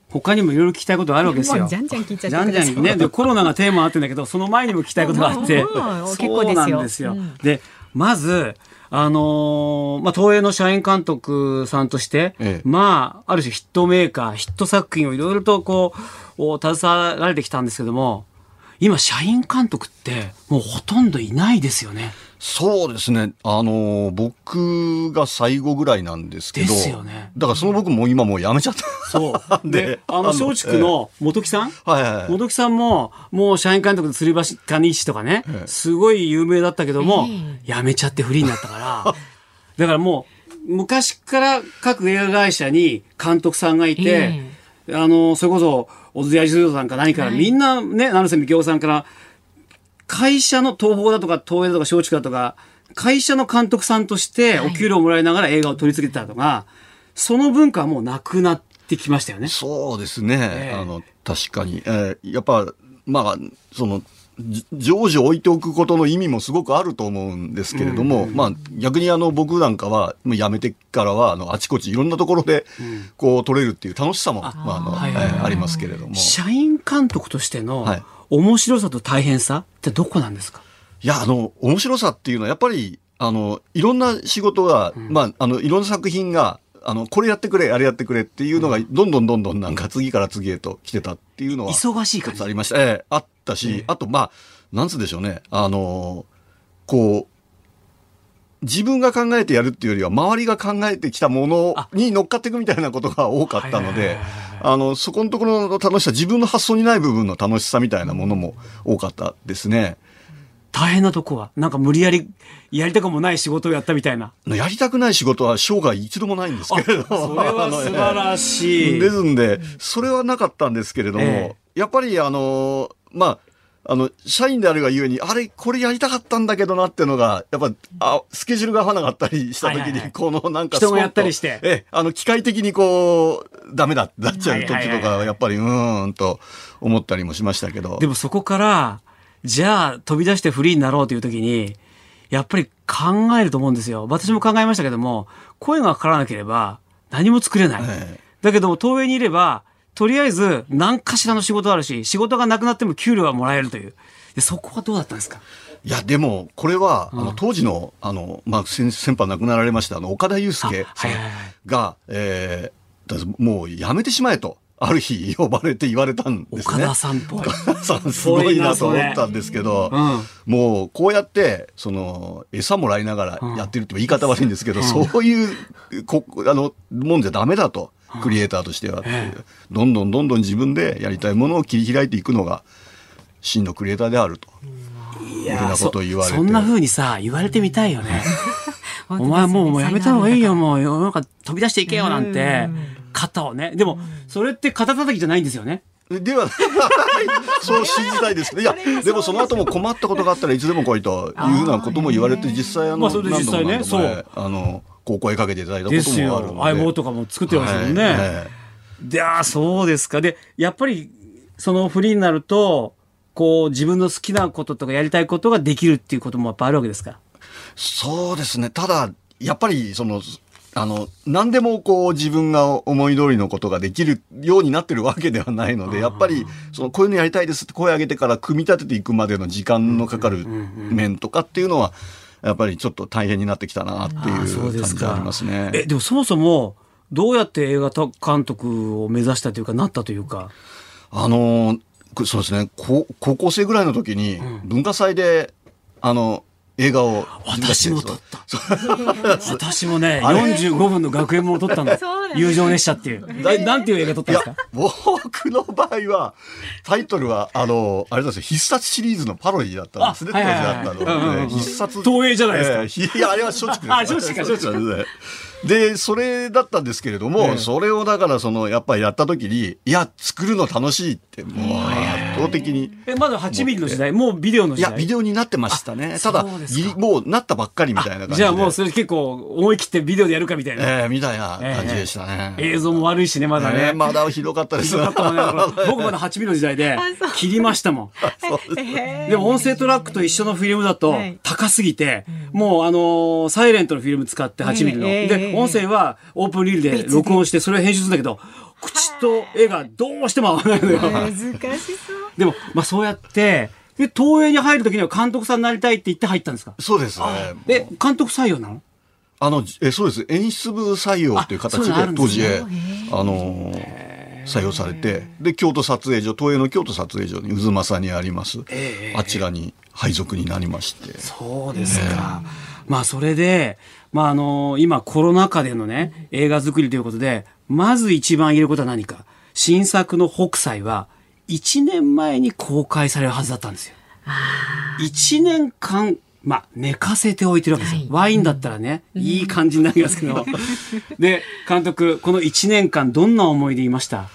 他にもいろいろ聞きたいことがあるわけですよ。じゃんじゃん聞いちゃじゃんじゃん。ねでコロナがテーマあってんだけどその前にも聞きたいことがあって。<laughs> そうなんですよ。でまずあのー、まあ、東映の社員監督さんとして、ええ、まあ、ある種ヒットメーカー、ヒット作品をいろいろとこう、携わられてきたんですけども、今、社員監督ってもうほとんどいないですよね。そうですね。あの、僕が最後ぐらいなんですけど。ですよね。だからその僕も今もう辞めちゃった。そう。で、<laughs> あの、松竹の本木さん、はいはい、本木さんも、もう社員監督で釣り橋谷石とかね、すごい有名だったけども、辞めちゃってフリーになったから。<laughs> だからもう、昔から各映画会社に監督さんがいて、あの、それこそ、小津安二郎さんか何から、みんなね、成瀬みきおさんから、会社の東宝だとか東映だとか松竹だとか、会社の監督さんとしてお給料をもらいながら映画を撮り続けてたとか、はい、その文化はもうなくなってきましたよね。そうですね。えー、あの、確かに。えー、やっぱ、まあ、その、常時置いておくことの意味もすごくあると思うんですけれども、うんうん、まあ逆にあの僕なんかはもう辞めてからはあのあちこちいろんなところでこう取れるっていう楽しさも、まああの、はいはいはい、ありますけれども。社員監督としての、はい。面白さと大変さってどこなんですか？いや、あの、面白さっていうのはやっぱり、あの、いろんな仕事が、うん、まあ、あの、いろんな作品が、あの、これやってくれ、あれやってくれっていうのが、どんどんどんどんなんか次から次へと来てたっていうのは。忙しい感じ。ありました。ええあったし、あと、まあ、なんつうんでしょうね。あの、こう、自分が考えてやるっていうよりは、周りが考えてきたものに乗っかっていくみたいなことが多かったので、あの、そこのところの楽しさ、自分の発想にない部分の楽しさみたいなものも多かったですね。大変なとこはなんか無理やりやりたくもない仕事をやったみたいな。やりたくない仕事は生涯一度もないんですけれど。それは素晴らしい。<laughs> ですんで、それはなかったんですけれども、ええ、やっぱりあの、まあ、あの、社員であるがゆえに、あれ、これやりたかったんだけどなっていうのが、やっぱ、あ、スケジュールが合わなかったりした時に、はいはいはい、このなんか人がやったりして。え、あの、機械的にこう、ダメだってなっちゃう時とか、やっぱり、うーんと思ったりもしましたけど。でもそこから、じゃあ飛び出してフリーになろうという時に、やっぱり考えると思うんですよ。私も考えましたけども、声がかからなければ何も作れない。だけども、東映にいれば、とりあえず何かしらの仕事あるし、仕事がなくなっても給料はもらえるという。でそこはどうだったんですか？いや、でも、これは、あの、当時の、あの、まあ、先先輩亡くなられました、あの、岡田祐介さんが、えー、もうやめてしまえと。ある日呼ばれて言われたんですね。岡田さんっぽい。岡田さんすごいなと思ったんですけど、うん、もうこうやって、その、餌もらいながらやってるって言い方悪いんですけど、うん、そういう、こあの、もんじゃダメだと。クリエイターとしてはっていう。どんどんどんどん自分でやりたいものを切り開いていくのが、真のクリエイターであると。いやなことを言われて。そんな風にさ、言われてみたいよね。<laughs> お前もうもうやめた方がいいよ、もう世の中飛び出していけよなんて。肩をね。でも、それって肩叩きじゃないんですよね。では、<laughs> そう信じたいですね。いや、でもその後も困ったことがあったらいつでも来いというふうなことも言われて、実際あの、まあそれで実際ね、そう。あの、高校へかけていただいたこともあるので。相棒とかも作ってましたもんね。はいはい、で、あそうですか。で、やっぱり、そのフリーになると、こう、自分の好きなこととかやりたいことができるっていうこともやっぱあるわけですか？そうですね。ただ、やっぱり、その、あの、何でもこう自分が思い通りのことができるようになってるわけではないので、やっぱり、その、こういうのやりたいですって声上げてから組み立てていくまでの時間のかかる面とかっていうのは、やっぱりちょっと大変になってきたなっていう感じがありますね。え、でもそもそも、どうやって映画監督を目指したというか、なったというか。あの、そうですね、高校生ぐらいの時に、文化祭で、あの、映画を私も撮った。私もね、45分の学園も撮ったの。友情列車っていう。だなんていう映画撮ったんですか？僕の場合は、タイトルは、あの、あれなんですよ、必殺シリーズのパロディだったんですね、当時あったの。必殺。東映じゃないですか。いや、あれは松竹です。あ、松竹か、松竹。で、それだったんですけれども、それをだからその、やっぱりやった時に、いや、作るの楽しいって、もう圧倒的に。え、まだ8ミリの時代もうビデオの時代？いや、ビデオになってましたね。ただ、もうなったばっかりみたいな感じじゃあもうそれ結構思い切ってビデオでやるかみたいな。ええみたいな感じでしたね。映像も悪いしね、まだね。まだひどかったです。<laughs> 僕まだ8ミリの時代で、切りましたもん。<laughs> でも音声トラックと一緒のフィルムだと、高すぎて、もうあの、サイレントのフィルム使って8ミリの。で、音声は、オープンリールで録音してそれを編集するんだけど口と絵がどうしても合わないのよ。難しそう。でも、まあそうやって、で、東映に入るときには監督さんになりたいって言って入ったんですか？そうですね。で、監督採用なの？あの、え、そうです。演出部採用という形で、当時、あの採用されて、で、京都撮影所、東映の京都撮影所に渦政にあります。あちらに配属になりまして。そうですか。まあ、それで、まあ、あの今コロナ禍でのね、映画作りということで、まず一番言えることは何か。新作の北斎は、1年前に公開されるはずだったんですよ。1年間、まあ、寝かせておいてるわけですよ。はい、ワインだったらね、うん、いい感じになりますけど。で、監督、この1年間どんな思いでいました？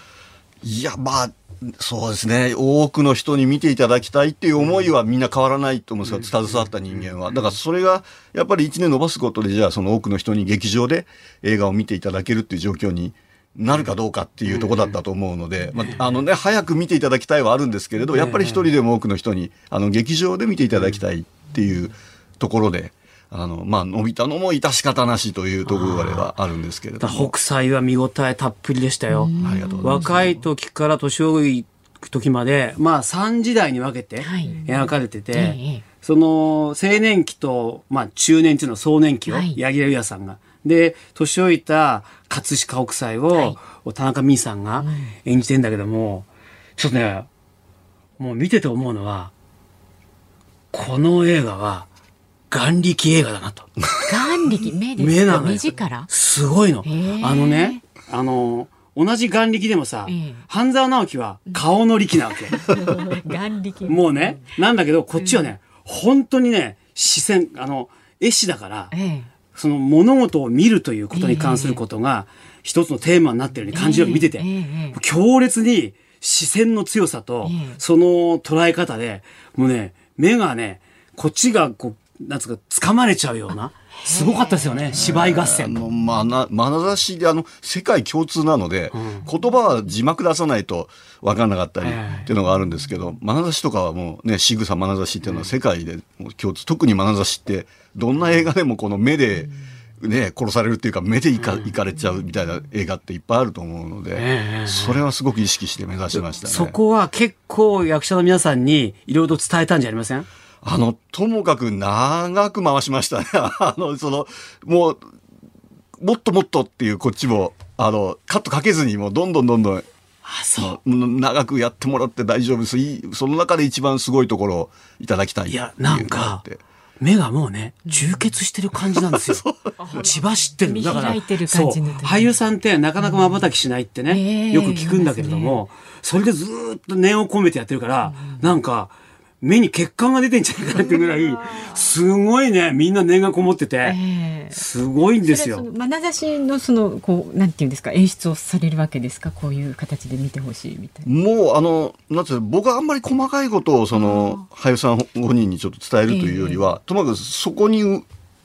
いや、まあ、そうですね。多くの人に見ていただきたいっていう思いはみんな変わらないと思うんですが、携わった人間は。だからそれが、やっぱり1年伸ばすことで、じゃあその多くの人に劇場で映画を見ていただけるっていう状況になるかどうかっていうとこだったと思うので、まあ、あのね、早く見ていただきたいはあるんですけれど、やっぱり一人でも多くの人に、あの、劇場で見ていただきたいっていうところで、あの、まあ、伸びたのも致し方なしというところではあるんですけれども。北斎は見応えたっぷりでしたよ。ありがとうございます。若い時から年老い時まで、まあ、3時代に分けて描かれてて、はい、その青年期と、まあ、中年期の壮年期を柳楽優弥さんが。で、年老いた葛飾北斎を、はい、田中美さん。が演じてんだけども、ちょっとね、もう見てて思うのは、この映画は、眼力映画だなと。眼力目です目なの目力？すごいの。あのね、あの、同じ眼力でもさ、半沢直樹は顔の力なわけ。<laughs> 眼力。もうね、なんだけど、こっちはね、本当にね、視線、あの、絵師だから、その物事を見るということに関することが、一つのテーマになってるように感じるように見てて、強烈に視線の強さと、その捉え方で、もうね、目がね、こっちがこうなんつうか、掴まれちゃうような。すごかったですよね、芝居合戦。の。まな、眼差しで、あの、世界共通なので、うん、言葉は字幕出さないと分かんなかったりっていうのがあるんですけど、眼差しとかはもうね、仕草眼差しっていうのは世界で共通、特に眼差しって、どんな映画でもこの目で、ね、殺されるっていうか目でいか,、いかれちゃうみたいな映画っていっぱいあると思うので、それはすごく意識して目指してましたね。そこは結構役者の皆さんにいろいろと伝えたんじゃありません？あの、ともかく長く回しましたね。<laughs> あの、その、もう、もっともっとっていうこっちも、あの、カットかけずにもうどんどんどんどん、あ、そう。長くやってもらって大丈夫です。その中で一番すごいところをいただきたいいや、なんか、目がもうね、充血してる感じなんですよ。<laughs> 血走ってる。だから、そう、俳優さんってなかなか瞬きしないってね、よく聞くんだけれども、それでずっと念を込めてやってるから、なんか、目に血管が出てんじゃないかなってぐらい、すごいね、みんな念がこもってて、すごいんですよ。眼差しのその、こう、なんていうんですか、演出をされるわけですか、こういう形で見てほしいみたいな。もう、あの、なんて僕はあんまり細かいことを、その、俳優さん本人にちょっと伝えるというよりは、ともかくそこに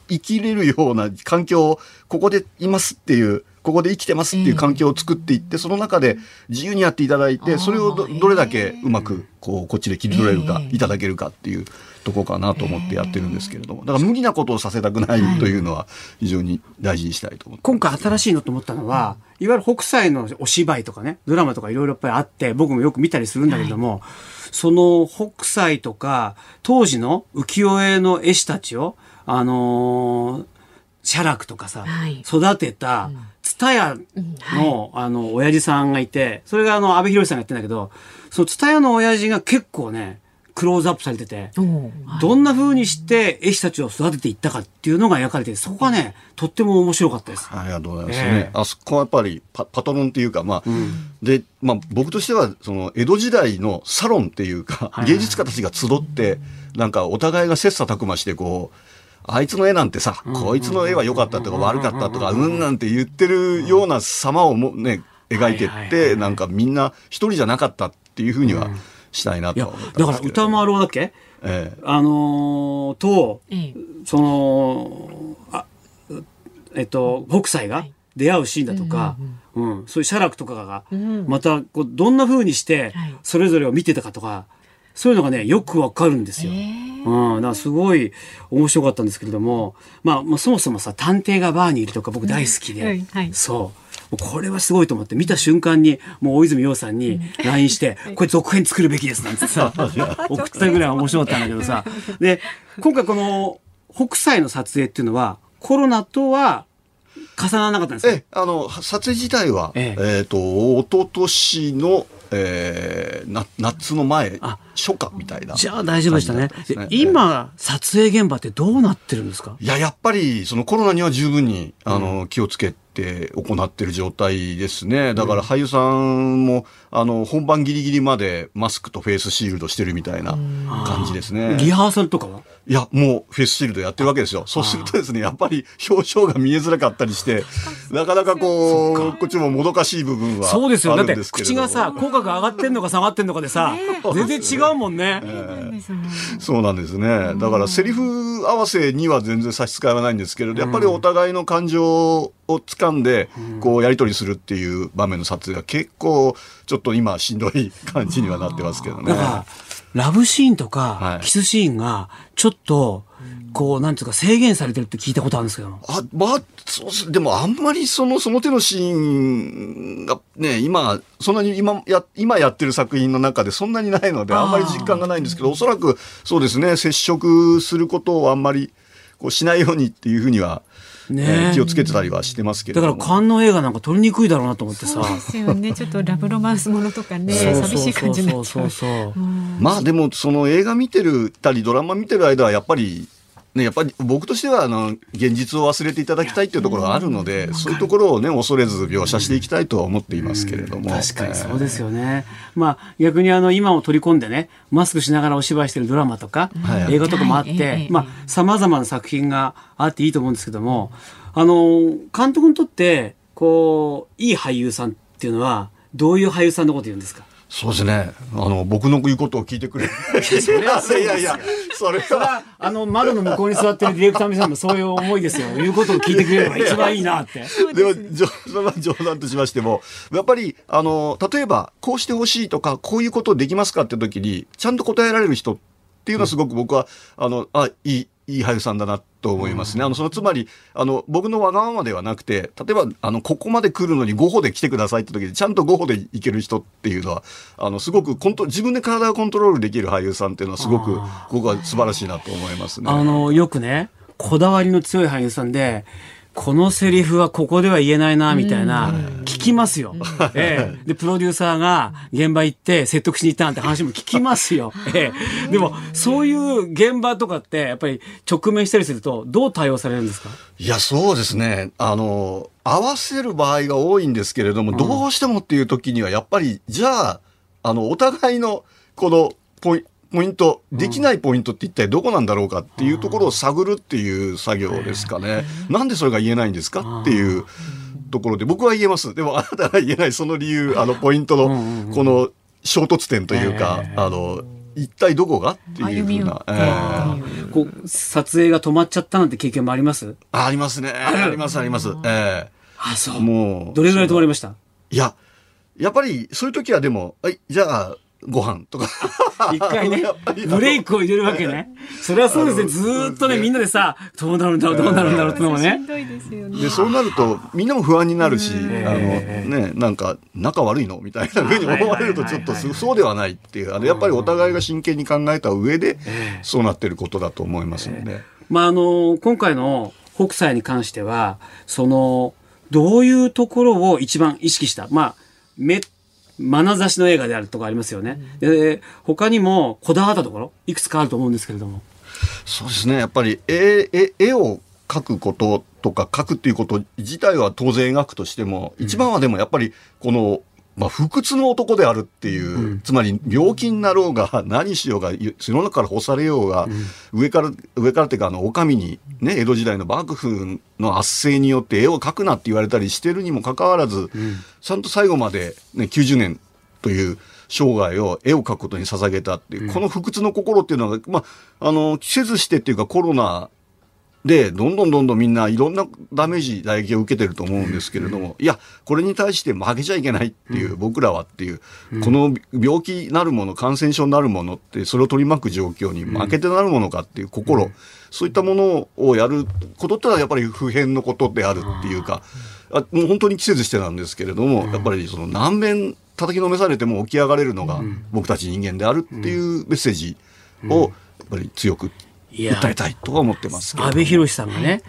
生きれるような環境を、ここでいますっていう、ここで生きてますっていう環境を作っていって、その中で自由にやっていただいて、それをどれだけうまくこうこっちで切り取れるか、いただけるかっていうとこかなと思ってやってるんですけれども、だから無理なことをさせたくないというのは非常に大事にしたいと思って今回新しいのと思ったのは、いわゆる北斎のお芝居とかね、ドラマとかいろいろやっぱりあって、僕もよく見たりするんだけれども、その北斎とか当時の浮世絵の絵師たちを、あのー写楽とかさ、はい、育てた、蔦屋の、あの、親父さんがいて、それがあの、安倍博さんがやってんだけど、その蔦屋の親父が結構ね、クローズアップされてて、どんな風にして絵師たちを育てていったかっていうのが描かれてそこがね、とっても面白かったです。ありがとうございますね。えー、あそこはやっぱりパパトロンっていうか、まあ、うん、で、まあ僕としては、その江戸時代のサロンっていうか、芸術家たちが集って、なんかお互いが切磋琢磨してこう、あいつの絵なんてさ、こいつの絵は良かったとか悪かったとか、うん。なんて言ってるような様をもね、描いてって、なんかみんな一人じゃなかったっていうふうにはしたいなとだから歌丸だっけ、ええ、あのー、と、その、あえっと、北斎が出会うシーンだとか、うん、そういう写楽とかが、またこうどんなふうにしてそれぞれを見てたかとか、そういうのがね、よくわかるんですよ。うん、だからすごい面白かったんですけれども、まあ、まあ、そもそもさ、探偵がバーにいるとか僕大好きで、はいはい、そう。これはすごいと思って、見た瞬間に、もう大泉洋さんに LINE して、<laughs> これ続編作るべきですなんてさ、送ったぐらい面白かったんだけどさ。で、今回この北斎の撮影っていうのは、コロナとは重ならなかったんですか？えあの、撮影自体は、ええ。えー、と、一昨年のえー、な夏の前初夏みたいなじゃあ大丈夫でしたね、ね、今撮影現場ってどうなってるんですか？いややっぱりそのコロナには十分にあの、うん、気をつけて行ってる状態ですね。だから俳優さんも、あの本番ギリギリまでマスクとフェイスシールドしてるみたいな感じですね。リハーサルとかは？いや、もうフェイスシールドやってるわけですよ。そうするとですね、やっぱり表情が見えづらかったりして、なかなかこう、こっちももどかしい部分はそうですよ。だって口がさ、口角上がってんのか下がってんのかでさ、全然違うもんね、えー、そうなんですね。だからセリフ合わせには全然差し支えはないんですけれど、やっぱりお互いの感情を掴んで、こうやり取りするっていう場面の撮影は結構、ちょっと今しんどい感じにはなってますけどね。ラブシーンとか、キスシーンが、ちょっと、こう、なんていうか制限されてるって聞いたことあるんですけど。あ、まあ、そうでもあんまりその、その手のシーンがね、今、そんなに今や、今やってる作品の中でそんなにないので、あんまり実感がないんですけど、おそらくそうですね、接触することをあんまりこうしないようにっていうふうにはね、えー、気をつけてたりはしてますけどだから観音映画なんか撮りにくいだろうなと思ってさ。そうですよね。ちょっとラブロマンスものとかね寂しい感じになっちゃう。まあでもその映画見てるたりドラマ見てる間はやっぱりね、やっぱり僕としてはあの現実を忘れていただきたいっていうところがあるので、そういうところをね恐れず描写していきたいとは思っていますけれども、確かにそうですよね、まあ逆にあの今を取り込んでねマスクしながらお芝居してるドラマとか、はい、映画とかもあって、はい、まあさまざまな作品があっていいと思うんですけどもあの監督にとってこういい俳優さんっていうのはどういう俳優さんのこと言うんですか？そうですね。あの、僕の言うことを聞いてくれる。いやいや、それは。あの、窓の向こうに座ってるディレクターさんもそういう思いですよ。言うことを聞いてくれれば一番いいなって。でも、それは冗談としましても、やっぱり、あの、例えば、こうしてほしいとか、こういうことできますかって時に、ちゃんと答えられる人っていうのはすごく僕は、あの、あ、いい、いい俳優さんだなと思いますね。あの、そのつまり、あの、僕のわがままではなくて、例えば、あの、ここまで来るのに5歩で来てくださいって時に、ちゃんと5歩で行ける人っていうのは、あの、すごくコント、自分で体をコントロールできる俳優さんっていうのはすごく、僕は素晴らしいなと思いますね。あの、よくね、こだわりの強い俳優さんで、このセリフはここでは言えないな、みたいな、聞きますよ。ええ。で、プロデューサーが現場行って説得しに行ったなんて話も聞きますよ。<laughs> ええ。でも、そういう現場とかって、やっぱり直面したりすると、どう対応されるんですか？いや、そうですね。あの、合わせる場合が多いんですけれども、どうしてもっていう時には、やっぱり、じゃあ、あの、お互いの、この、ポイポイント、できないポイントって一体どこなんだろうかっていうところを探るっていう作業ですかね。なんでそれが言えないんですかっていうところで、僕は言えます。でもあなたが言えないその理由、あのポイントのこの衝突点というか、あの、一体どこがっていうふうな、えー、こう撮影が止まっちゃったなんて経験もあります？ありますね。ありますあります、ええー、あそう。もうどれぐらい止まりました？いややっぱりそういう時はでもはいじゃあご飯とか。<laughs> 一回ね、<laughs> ブレイクを入れるわけね。それはそうですね。ずっとね、みんなでさ、どうなるんだろう、どうなるんだろうってのもね。で、そうなると、みんなも不安になるし、あの、ね、なんか、仲悪いの？みたいなふうに思われると、ちょっとそうではないっていう、あの、やっぱりお互いが真剣に考えた上で、そうなってることだと思いますので。まあ、あの、今回の北斎に関しては、その、どういうところを一番意識した、まあ、め眼差しの映画であるとかありますよね。うん、で他にもこだわったところいくつかあると思うんですけれども。そうですねやっぱり絵絵絵を描くこととか描くっていうこと自体は当然描くとしても、一番はでもやっぱりこのまあ、不屈の男であるっていう、うん、つまり病気になろうが何しようが世の中から干されようが、うん、上から上からっていうかあの女将にね江戸時代の幕府の圧政によって絵を描くなって言われたりしてるにもかかわらず、うん、ちゃんと最後まで、ね、90年という生涯を絵を描くことに捧げたっていう、この不屈の心っていうのは、まあ、あの季節してっていうかコロナで、どんどんどんどんみんないろんなダメージ、打撃を受けてると思うんですけれども、いや、これに対して負けちゃいけないっていう、僕らはっていう、この病気なるもの、感染症なるものって、それを取り巻く状況に負けてなるものかっていう心、そういったものをやることってのはやっぱり普遍のことであるっていうか、あもう本当に季節してなんですけれども、やっぱりその難弁叩きのめされても起き上がれるのが僕たち人間であるっていうメッセージをやっぱり強く訴えたいとは思ってます阿部寛さんがね、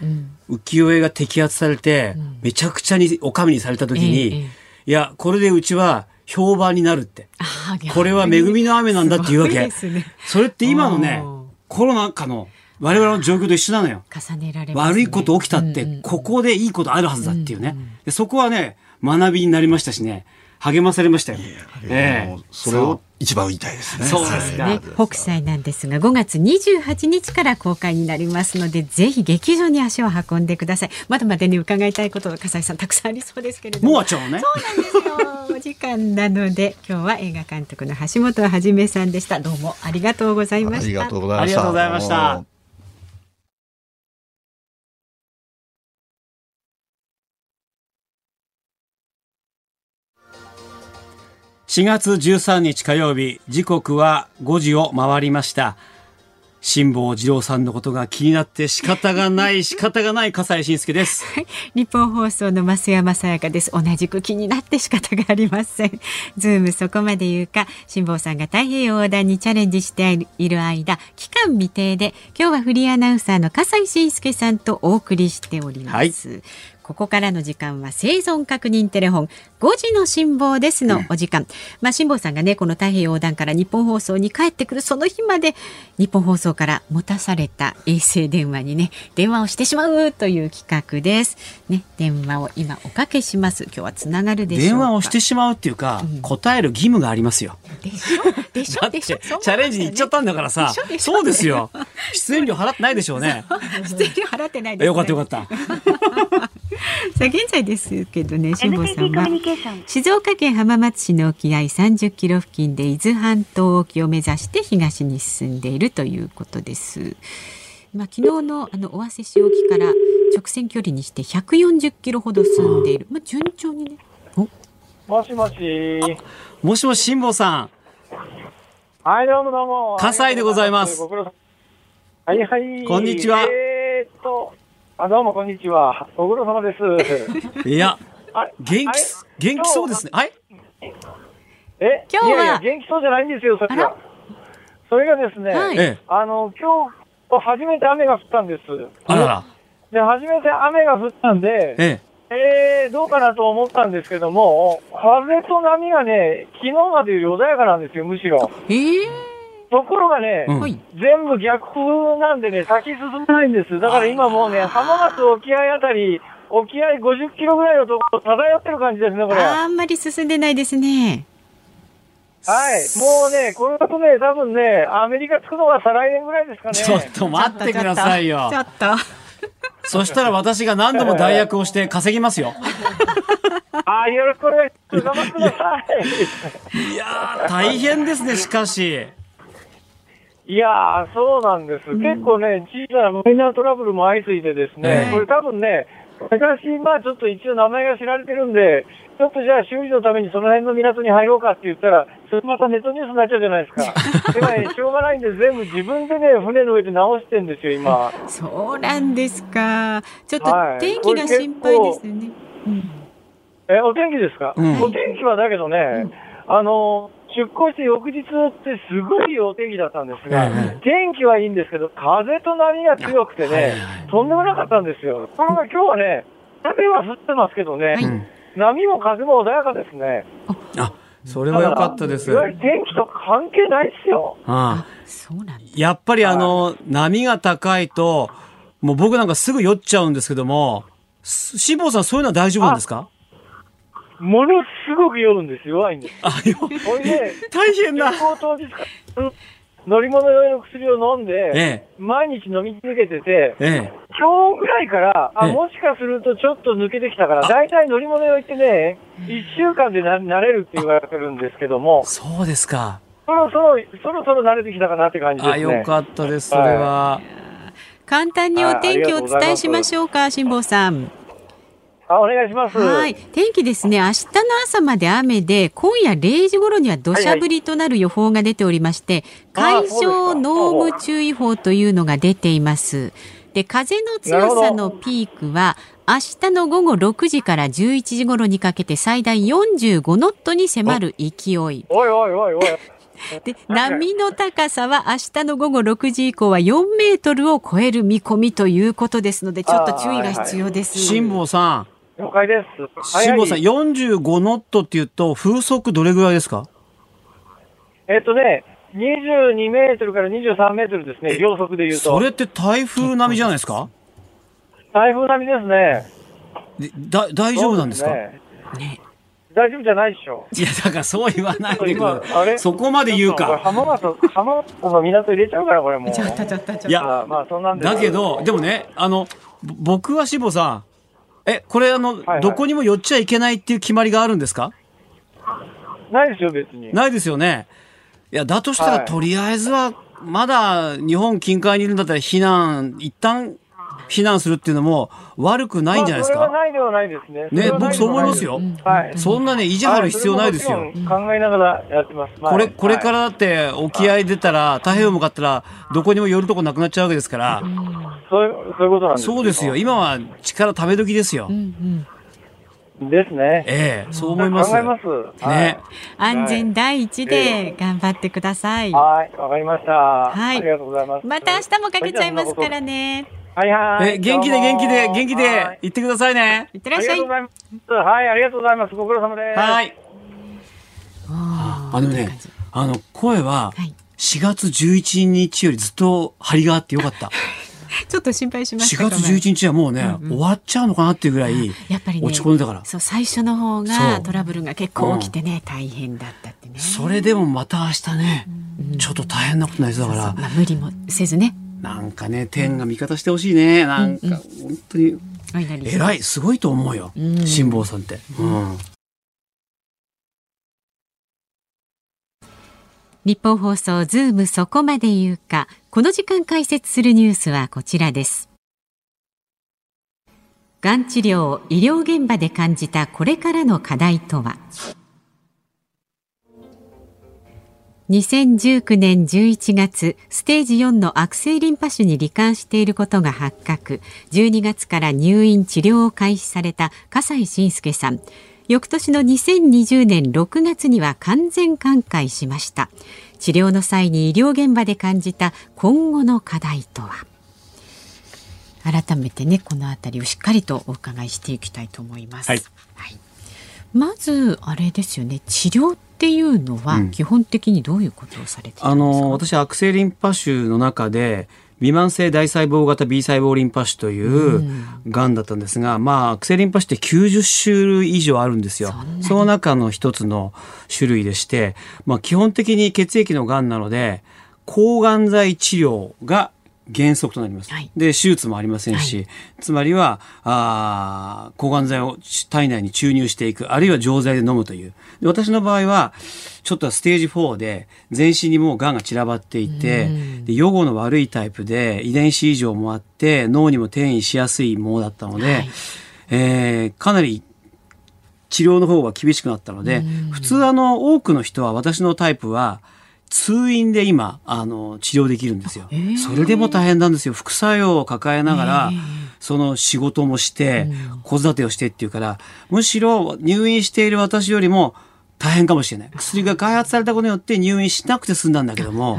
浮世絵が摘発されて、めちゃくちゃにお上にされた時に、いやこれでうちは評判になるって。これは恵みの雨なんだっていうわけ。ね、それって今のね、コロナ禍の我々の状況と一緒なのよ。重ねられ、ね、悪いこと起きたって、ここでいいことあるはずだっていうね。でそこはね、学びになりましたしね。励まされましたよ。ええ。それを一番言いたいですね。そうですね。北斎なんですが、5月28日から公開になりますので、ぜひ劇場に足を運んでください。まだまだね、伺いたいこと、笠井さん、たくさんありそうですけれども。もうちょうね。そうなんですよ。お時間なので、今日は映画監督の橋本はじめさんでした。どうもありがとうございました。ありがとうございました。4月13日火曜日時刻は5時を回りました辛坊治郎さんのことが気になって仕方がない <laughs> 仕方がない笠井信介です。日本放送の増山さやかです。同じく気になって仕方がありません。ズームそこまで言うか、辛坊さんが太平洋横断にチャレンジしている間、期間未定で今日はフリーアナウンサーの笠井信介さんとお送りしております。はいここからの時間は生存確認テレフォン5時の辛抱ですのお時間、うん、まあ辛抱さんがねこの太平洋横断から日本放送に帰ってくるその日まで日本放送から持たされた衛星電話にね電話をしてしまうという企画です。ね電話を今おかけします。今日はつながるでしょう電話をしてしまうっていうか、うん、答える義務がありますよ。でしょ？でしょ？でしょ？チャレンジに行っちゃったんだからさそうですよ。出演料払ってないでしょうね。<laughs> 出演料払ってないよかったよかった <laughs> さあ現在ですけどね辛坊さんは静岡県浜松市の沖合30キロ付近で伊豆半島沖を目指して東に進んでいるということです。まあ、昨日のあの尾鷲市沖から直線距離にして140キロほど進んでいる。まあ、順調にね。もしもし。もしもし辛坊さん。はい、どうもどうも。葛西でございます。はいはい。こんにちは。えー、っと、あ、どうもこんにちは。ご苦労様です。いや、元気、元気そうですね。は？い。え？今日は？いやいや元気そうじゃないんですよ、それが。それがですね、はい、あの、今日、初めて雨が降ったんです。あらら。で、初めて雨が降ったんで、えええー、どうかなと思ったんですけども、風と波がね、昨日までより穏やかなんですよ、むしろ。えー？ところがね、うん、全部逆風なんでね、先進めないんです。だから今もうね、浜松沖合あたり、沖合50キロぐらいのところ漂ってる感じですね、これ。あんまり進んでないですね。はい。もうね、これだとね、多分ね、アメリカ着くのは再来年ぐらいですかね。ちょっと待ってくださいよ。ちょっと。そしたら私が何度も代役をして稼ぎますよ。<laughs> あよろしくお願いします。頑張ってください。いや大変ですね、しかし。いやー、そうなんです。うん、結構ね、小さなマイナートラブルも相次いでですね、これ多分ね、昔、まあちょっと一応名前が知られてるんで、ちょっとじゃあ修理のためにその辺の港に入ろうかって言ったら、それまたネットニュースになっちゃうじゃないですか。<laughs> でもね、しょうがないんで全部自分でね、船の上で直してんですよ、今。そうなんですか。ちょっと天気が心配ですよね。はい、え、お天気ですか、うん、お天気はだけどね、うん、あの、出港して翌日ってすごいお天気だったんですが、天気はいいんですけど、風と波が強くてね、とんでもなかったんですよ。ところが今日はね、雨は降ってますけどね、波も風も穏やかですね。あそれは良かったです。いわゆる天気と関係ないですよ。ああそうなんやっぱりあの、波が高いと、もう僕なんかすぐ酔っちゃうんですけども、辛坊さんそういうのは大丈夫なんですか？ものすごく酔うんです弱いんです。あ、よ。ほいで、大変だ。当日乗り物用の薬を飲んで、ええ、毎日飲み続けてて、ええ、今日ぐらいから、あ、もしかするとちょっと抜けてきたから、大体乗り物用行ってね、1週間でな慣れるって言われてるんですけども。そうですか。そろそろ、そろそろ慣れてきたかなって感じですね。あ、よかったです、それは。はい、簡単にお天気をお伝えしましょうか、辛坊さん。あお願いします。はい。天気ですね。明日の朝まで雨で、今夜0時頃には土砂降りとなる予報が出ておりまして、はいはい、海上濃霧注意報というのが出ています。で、風の強さのピークは、明日の午後6時から11時頃にかけて最大45ノットに迫る勢い。おいおいおいおい。<laughs> で波の高さは明日の午後6時以降は4メートルを超える見込みということですのでちょっと注意が必要です。辛坊さん了解です。辛坊さん、45ノットってい。うと、風速どれぐらい。ですかえっとね、22メートルから23メートルですね、秒速でい。うと。それって台風並みじゃない。ですか台風並みですね。だ大丈夫なんですか、ね、大丈夫じゃない。でしょ。い。や、だからそう言わない。でくれ。そこまで言うか。浜松、浜松の港入れちゃうから、これもう。い。や、まあそんなんだけど、でもね、あの、僕は志保さん、え、これあの、はいはい、どこにも寄っちゃいけないっていう決まりがあるんですか？ないですよ、別に。ないですよね。いや、だとしたら、とりあえずは、まだ日本近海にいるんだったら避難、一旦避難するっていうのも悪くないんじゃないですか？まあ、それはないではないですね。ね、僕そう思いますよ。はい。そんなね、意地張る必要ないですよ。考えながらやってます。これ、これからだって沖合出たら、太平洋向かったら、どこにも寄るとこなくなっちゃうわけですから。そういう、そういうことなんですそうですよ。今は力ため時ですよ。うんうんですね。ええそう思います。考えます。ね、安全第一で頑張ってください。はい、わかりました。はい。ありがとうございます。また明日もかけちゃいますからね。はいはい。え、元気で元気で元気で行ってくださいね。いってらっしゃい。はい、ありがとうございます。ご苦労様です。はい。あ、でもね、あの、声は、4月11日よりずっと張りがあってよかった。<laughs> ちょっと心配しました4月11日はもうね、うんうん、終わっちゃうのかなっていうぐらい、やっぱり、ね、落ち込んでたから。そう、最初の方がトラブルが結構起きてね、うん、大変だったってね。それでもまた明日ね、うん、ちょっと大変なことになりそうだから。そうそうまあ、無理もせずね。なんかね、天が味方してほしいね。なんか、本当に。偉い、すごいと思うよ。辛坊さんって。うん。日本放送ズームそこまで言うか。この時間解説するニュースはこちらです。がん治療医療現場で感じたこれからの課題とは？2019年11月ステージ4の悪性リンパ腫に罹患していることが発覚。12月から入院治療を開始された笠井信介さん。翌年の2020年6月には完全寛解しました。治療の際に医療現場で感じた今後の課題とは。改めてねこのあたりをしっかりとお伺いしていきたいと思います、はい、はい、まずあれですよね。治療っていうのは基本的にどういうことをされて、うん、あの私悪性リンパ腫の中で未満性大細胞型 B 細胞リンパ腫というがん。だったんですが、まあ、悪性リンパ腫って90種類以上あるんですよ。その中の一つの種類でして、まあ、基本的に血液のがんなので、抗がん剤治療が原則となります。はい、で、手術もありませんし、はい、つまりは、あ抗がん剤を体内に注入していく、あるいは錠剤で飲むという。で私の場合は、ちょっとステージ4で、全身にもう癌が散らばっていて、で予後の悪いタイプで、遺伝子異常もあって、脳にも転移しやすいものだったので、はい、えー、かなり治療の方が厳しくなったので、普通あの、多くの人は私のタイプは、通院で今、あの、治療できるんですよ。えー、それでも大変なんですよ。副作用を抱えながら、えー、その仕事もして、子育てをしてっていうから、むしろ入院している私よりも、大変かもしれない。薬が開発されたことによって入院しなくて済んだんだけども、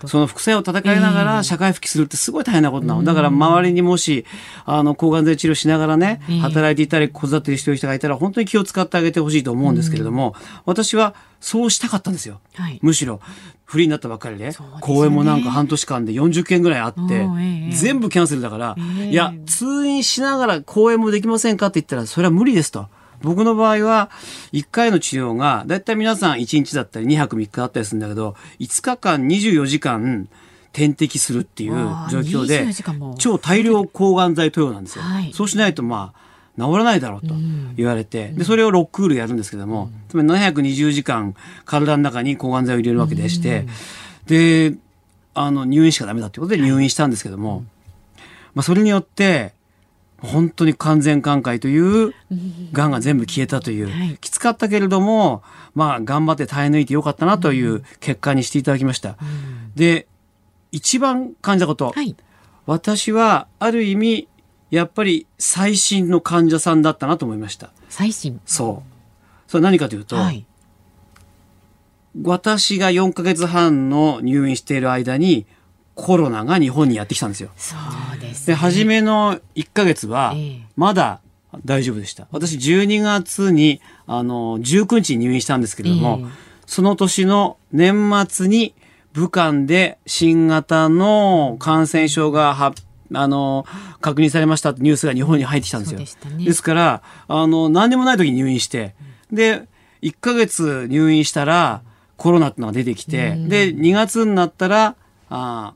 ど。その副作用を戦いながら社会復帰するってすごい大変なことなの。だから周りにもし、あの、抗がん剤治療しながらね、働いていたり子育てしている人がいたら本当に気を使ってあげてほしいと思うんですけれども、私はそうしたかったんですよ。はい、むしろ、フリーになったばっかりで、公演もなんか半年間で40件ぐらいあって、全部キャンセルだから、いや、通院しながら公演もできませんかって言ったら、それは無理ですと。僕の場合は、1回の治療が、だいたい皆さん1日だったり2泊3日あったりするんだけど、5日間24時間、点滴するっていう状況で、超大量抗がん剤投与なんですよ。はい、そうしないと、まあ、治らないだろうと言われて、で、それを6クールやるんですけども、つまり720時間体の中に抗がん剤を入れるわけでして、で、あの、入院しかダメだってことで入院したんですけども、まあ、それによって、本当に完全寛解というがん。が全部消えたという、はい、きつかったけれどもまあ頑張って耐え抜いてよかったなという結果にしていただきました。うん、で一番感じたこと、はい、私はある意味やっぱり最新の患者さんだったなと思いました。最新。そう。それ何かというと、はい、私が4ヶ月半の入院している間にコロナが日本にやってきたんですよ。そうです、ね、で、初めの1ヶ月は、まだ大丈夫でした。私、12月に、あの、19日に入院したんですけれども、えー、その年の年末に、武漢で新型の感染症が発あの、確認されましたってニュースが日本に入ってきたんですよ。でね、ですから、あの、何でもない時に入院して、で、1ヶ月入院したら、コロナってのが出てきて、で、2月になったら、あ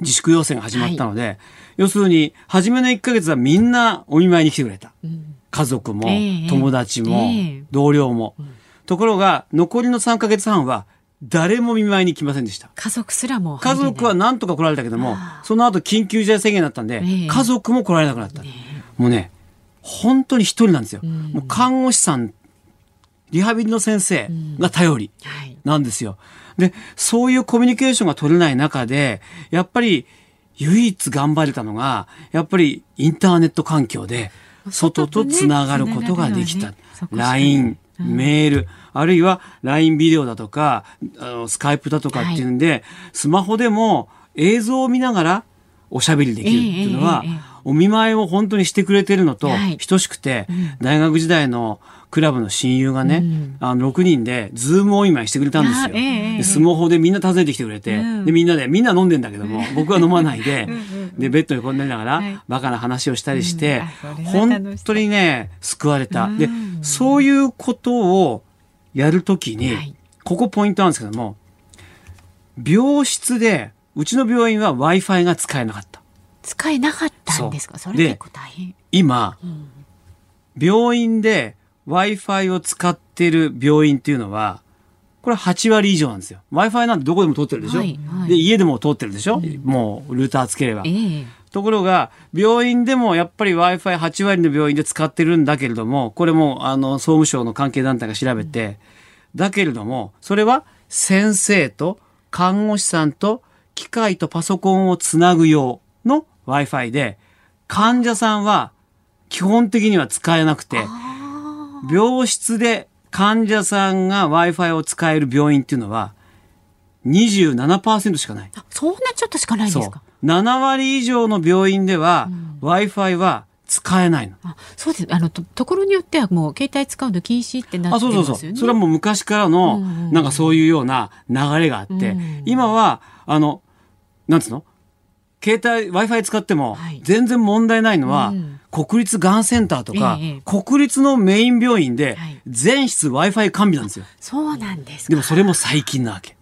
自粛要請が始まったので、はい、要するに、初めの1ヶ月はみんなお見舞いに来てくれた。うん、家族も、友達も、えー、同僚も。うん、ところが、残りの3ヶ月半は、誰も見舞いに来ませんでした。家族すらも家族は何とか来られたけども、その後緊急事態宣言だったんで、えー、家族も来られなくなった。えー、もうね、本当に一人なんですよ。うん、もう看護師さん、リハビリの先生が頼りなんですよ。で、そういうコミュニケーションが取れない中で、やっぱり唯一頑張れたのが、やっぱりインターネット環境で、外とつながることができた。ね、LINE、メール、あるいは LINE ビデオだとか、あのスカイプだとかっていうんで、はい、スマホでも映像を見ながらおしゃべりできるっていうのは、えーえーえー、お見舞いを本当にしてくれてるのと等しくて、はい大学時代のクラブの親友がね、うん、あの6人でズームお見舞いしてくれたんですよ。でスマホでみんな訪ねてきてくれて、うん、でみんなでみんな飲んでんだけども僕は飲まないででベッドにこんなりながら、はい、バカな話をしたりして、うん、本当にね救われた。でそういうことをやるときに、はい、ここポイントなんですけども病室でうちの病院は w i f i が使えなかった。使えなかったんですか？それ結構大変。今、うん、病院で Wi-Fi を使っている病院っていうのは、これ8割以上なんですよ。Wi-Fi なんてどこでも通ってるでしょ、はいはい、で、家でも通ってるでしょ、うん、もうルーターつければ。えー、ところが、病院でもやっぱり Wi-Fi8 割の病院で使ってるんだけれども、これもあの総務省の関係団体が調べて、うん、だけれども、それは先生と看護師さんと機械とパソコンをつなぐ用の Wi-Fi で、患者さんは基本的には使えなくて、病室で患者さんが Wi-Fi を使える病院っていうのは27%しかない。そんなちょっとしかないんですか？7割以上の病院では、うん、Wi-Fi は使えないの。あそうです。あのと、ところによってはもう携帯使うの禁止ってなってますよね。あ、そうそうそう。それはもう昔からの、なんかそういうような流れがあって、うんうん、今は、あの、なんつうの？携帯 Wi-Fi 使っても全然問題ないのは、はいうん、国立がんセンターとか、ええ、国立のメイン病院で全室 Wi-Fi 完備なんですよ。そうなんですでもそれも最近なわけ。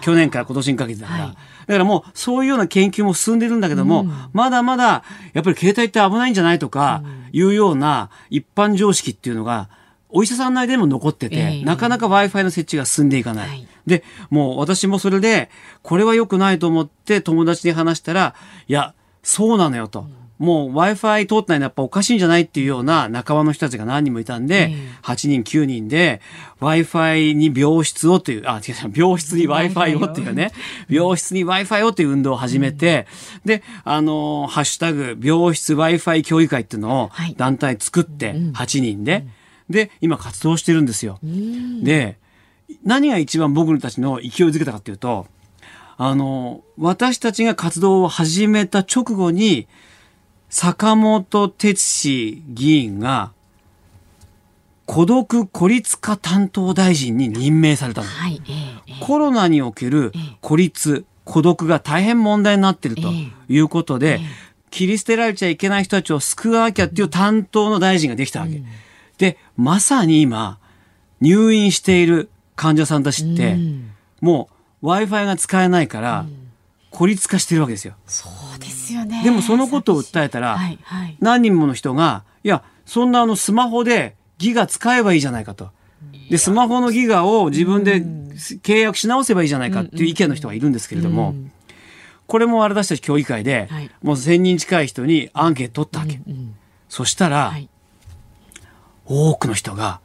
去年から今年にかけてだから。はい、だからもうそういうような研究も進んでるんだけども、うん、まだまだやっぱり携帯って危ないんじゃないとかいうような一般常識っていうのがお医者さん内でも残ってて、えー、なかなか Wi-Fi の設置が進んでいかない。はい、で、もう私もそれで、これは良くないと思って友達に話したら、いや、そうなのよと。うんもう Wi-Fi 通ってないのやっぱおかしいんじゃないっていうような仲間の人たちが何人もいたんで、8人9人で Wi-Fi に病室をという、あ、違う、病室に Wi-Fi をっていうね、病室に Wi-Fi をっていう運動を始めて、で、あの、ハッシュタグ、病室 Wi-Fi 協議会っていうのを団体作って8人で、で、今活動してるんですよ。で、何が一番僕たちの勢いづけたかっていうと、あの、私たちが活動を始めた直後に、坂本哲司議員が、孤独孤立化担当大臣に任命されたの。はいえー、コロナにおける孤立、孤独が大変問題になっているということで、切り捨てられちゃいけない人たちを救わなきゃっていう担当の大臣ができたわけ。うん。で、まさに今、入院している患者さんたちって、うん、もう Wi-Fi が使えないから、孤立化してるわけですよ。そう。ですよね。でもそのことを訴えたら、はいはい、何人もの人が、いや、そんなあのスマホでギガ使えばいいじゃないかと。で、スマホのギガを自分で契約し直せばいいじゃないかっていう意見の人がいるんですけれども、これも私たち協議会で、もう1000人近い人にアンケート取ったわけ。そしたら、はい。多くの人が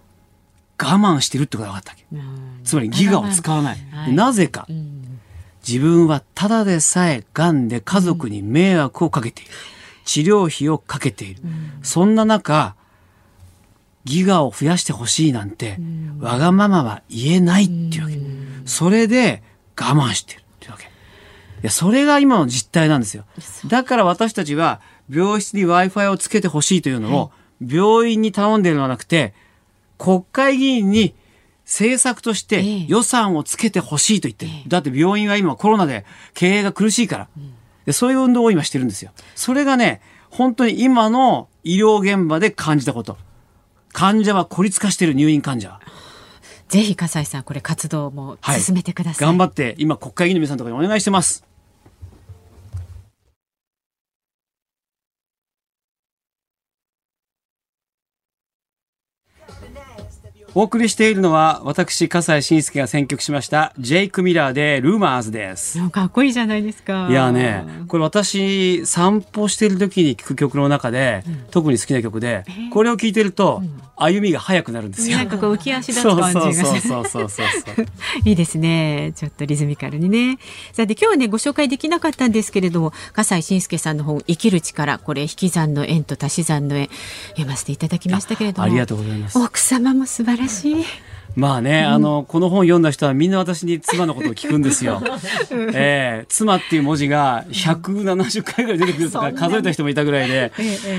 我慢してるってことが分かったわけ。つまりギガを使わない。はい、なぜか、自分はただでさえ癌で家族に迷惑をかけている。治療費をかけている。そんな中、ギガを増やしてほしいなんて、わがままは言えないっていうわけ。それで我慢してるっていうわけ。いや、それが今の実態なんですよ。だから私たちは病室に Wi-Fi をつけてほしいというのを、病院に頼んでるのではなくて、国会議員に政策として予算をつけてほしいと言ってる。だって病院は今コロナで経営が苦しいから。でそういう運動を今してるんですよ。それがね、本当に今の医療現場で感じたこと。患者は孤立化してる入院患者は。ぜひ笠井さん、これ活動も進めてください。はい、頑張って、今国会議員の皆さんとかにお願いしてます。お送りしているのは私笠西慎介が選曲しましたジェイク・ミラーでルーマーズですかっこいいじゃないですか。いやねこれ私散歩している時に聴く曲の中で、うん、特に好きな曲でこれを聴いてると、うん、歩みが速くなるんですよ。なんかこう浮き足立つ感じが。そうそうそうそういいですね。ちょっとリズミカルにね。さて今日はねご紹介できなかったんですけれども笠西慎介さんの本生きる力これ引き算の円と足し算の円読ませていただきましたけれども。ありがとうございます。奥様も素晴らしい。まあね、あの、この本読んだ人はみんな私に妻のことを聞くんですよ。<laughs> えー、妻っていう文字が170回ぐらい出てくるとか数えた人もいたぐらいで、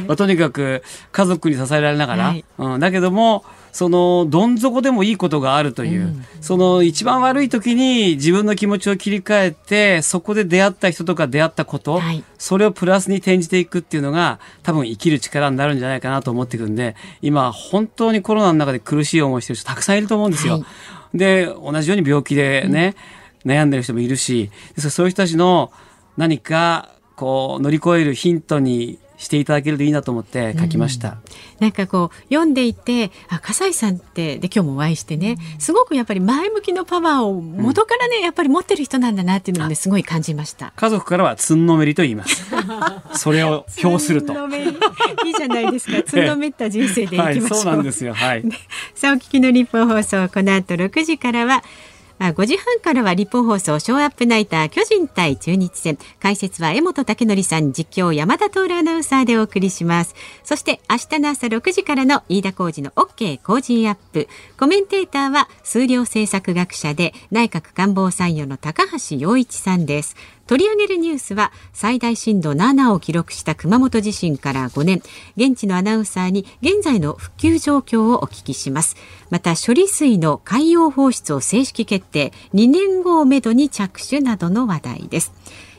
まあ、とにかく家族に支えられながら、はい、うん、だけども、そのどん底でもいいことがあるという、うん、その一番悪い時に自分の気持ちを切り替えてそこで出会った人とか出会ったこと、はい、それをプラスに転じていくっていうのが多分生きる力になるんじゃないかなと思っていくんで今本当にコロナの中で苦しい思いしてる人たくさんいると思うんですよ。はい、で同じように病気でね、うん、悩んでる人もいるしそういう人たちの何かこう乗り越えるヒントにしていただけるといいなと思って書きました。うん、なんかこう読んでいてあ笠井さんってで今日もお会いしてねすごくやっぱり前向きのパワーを元からね、うん、やっぱり持ってる人なんだなっていうのをねすごい感じました。家族からはつんのめりと言います。<laughs> それを表すると。いいじゃないですか。<laughs> つんのめった人生でいきましょう、はい、そうなんですよ。はい。さあお聞きの日本放送この後6時からは5時半からは立法放送ショーアップナイター巨人対中日戦。解説は江本武則さん実況山田徹アナウンサーでお送りします。そして明日の朝6時からの飯田浩二の OK 工事アップ。コメンテーターは数量政策学者で内閣官房参与の高橋洋一さんです。取り上げるニュースは最大震度7を記録した熊本地震から5年。現地のアナウンサーに現在の復旧状況をお聞きします。また処理水の海洋放出を正式決定。2年後をめどに着手などの話題です。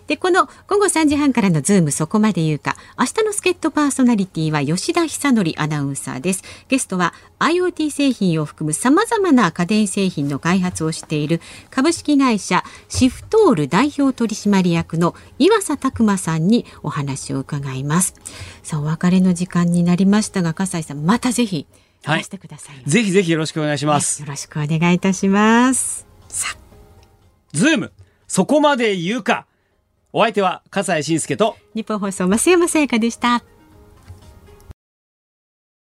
で、この午後3時半からのズームそこまで言うか、明日の助っ人パーソナリティは吉田久則アナウンサーです。ゲストは IoT 製品を含む様々な家電製品の開発をしている株式会社シフトール代表取締役の岩佐拓馬さんにお話を伺います。さあ、お別れの時間になりましたが、笠井さん、またぜひ、はい、してください。ぜひぜひよろしくお願いします。よろしくお願いいたします。さあ。ズーム、そこまで言うか。お相手は笠西慎介と日本放送増山さやかでした。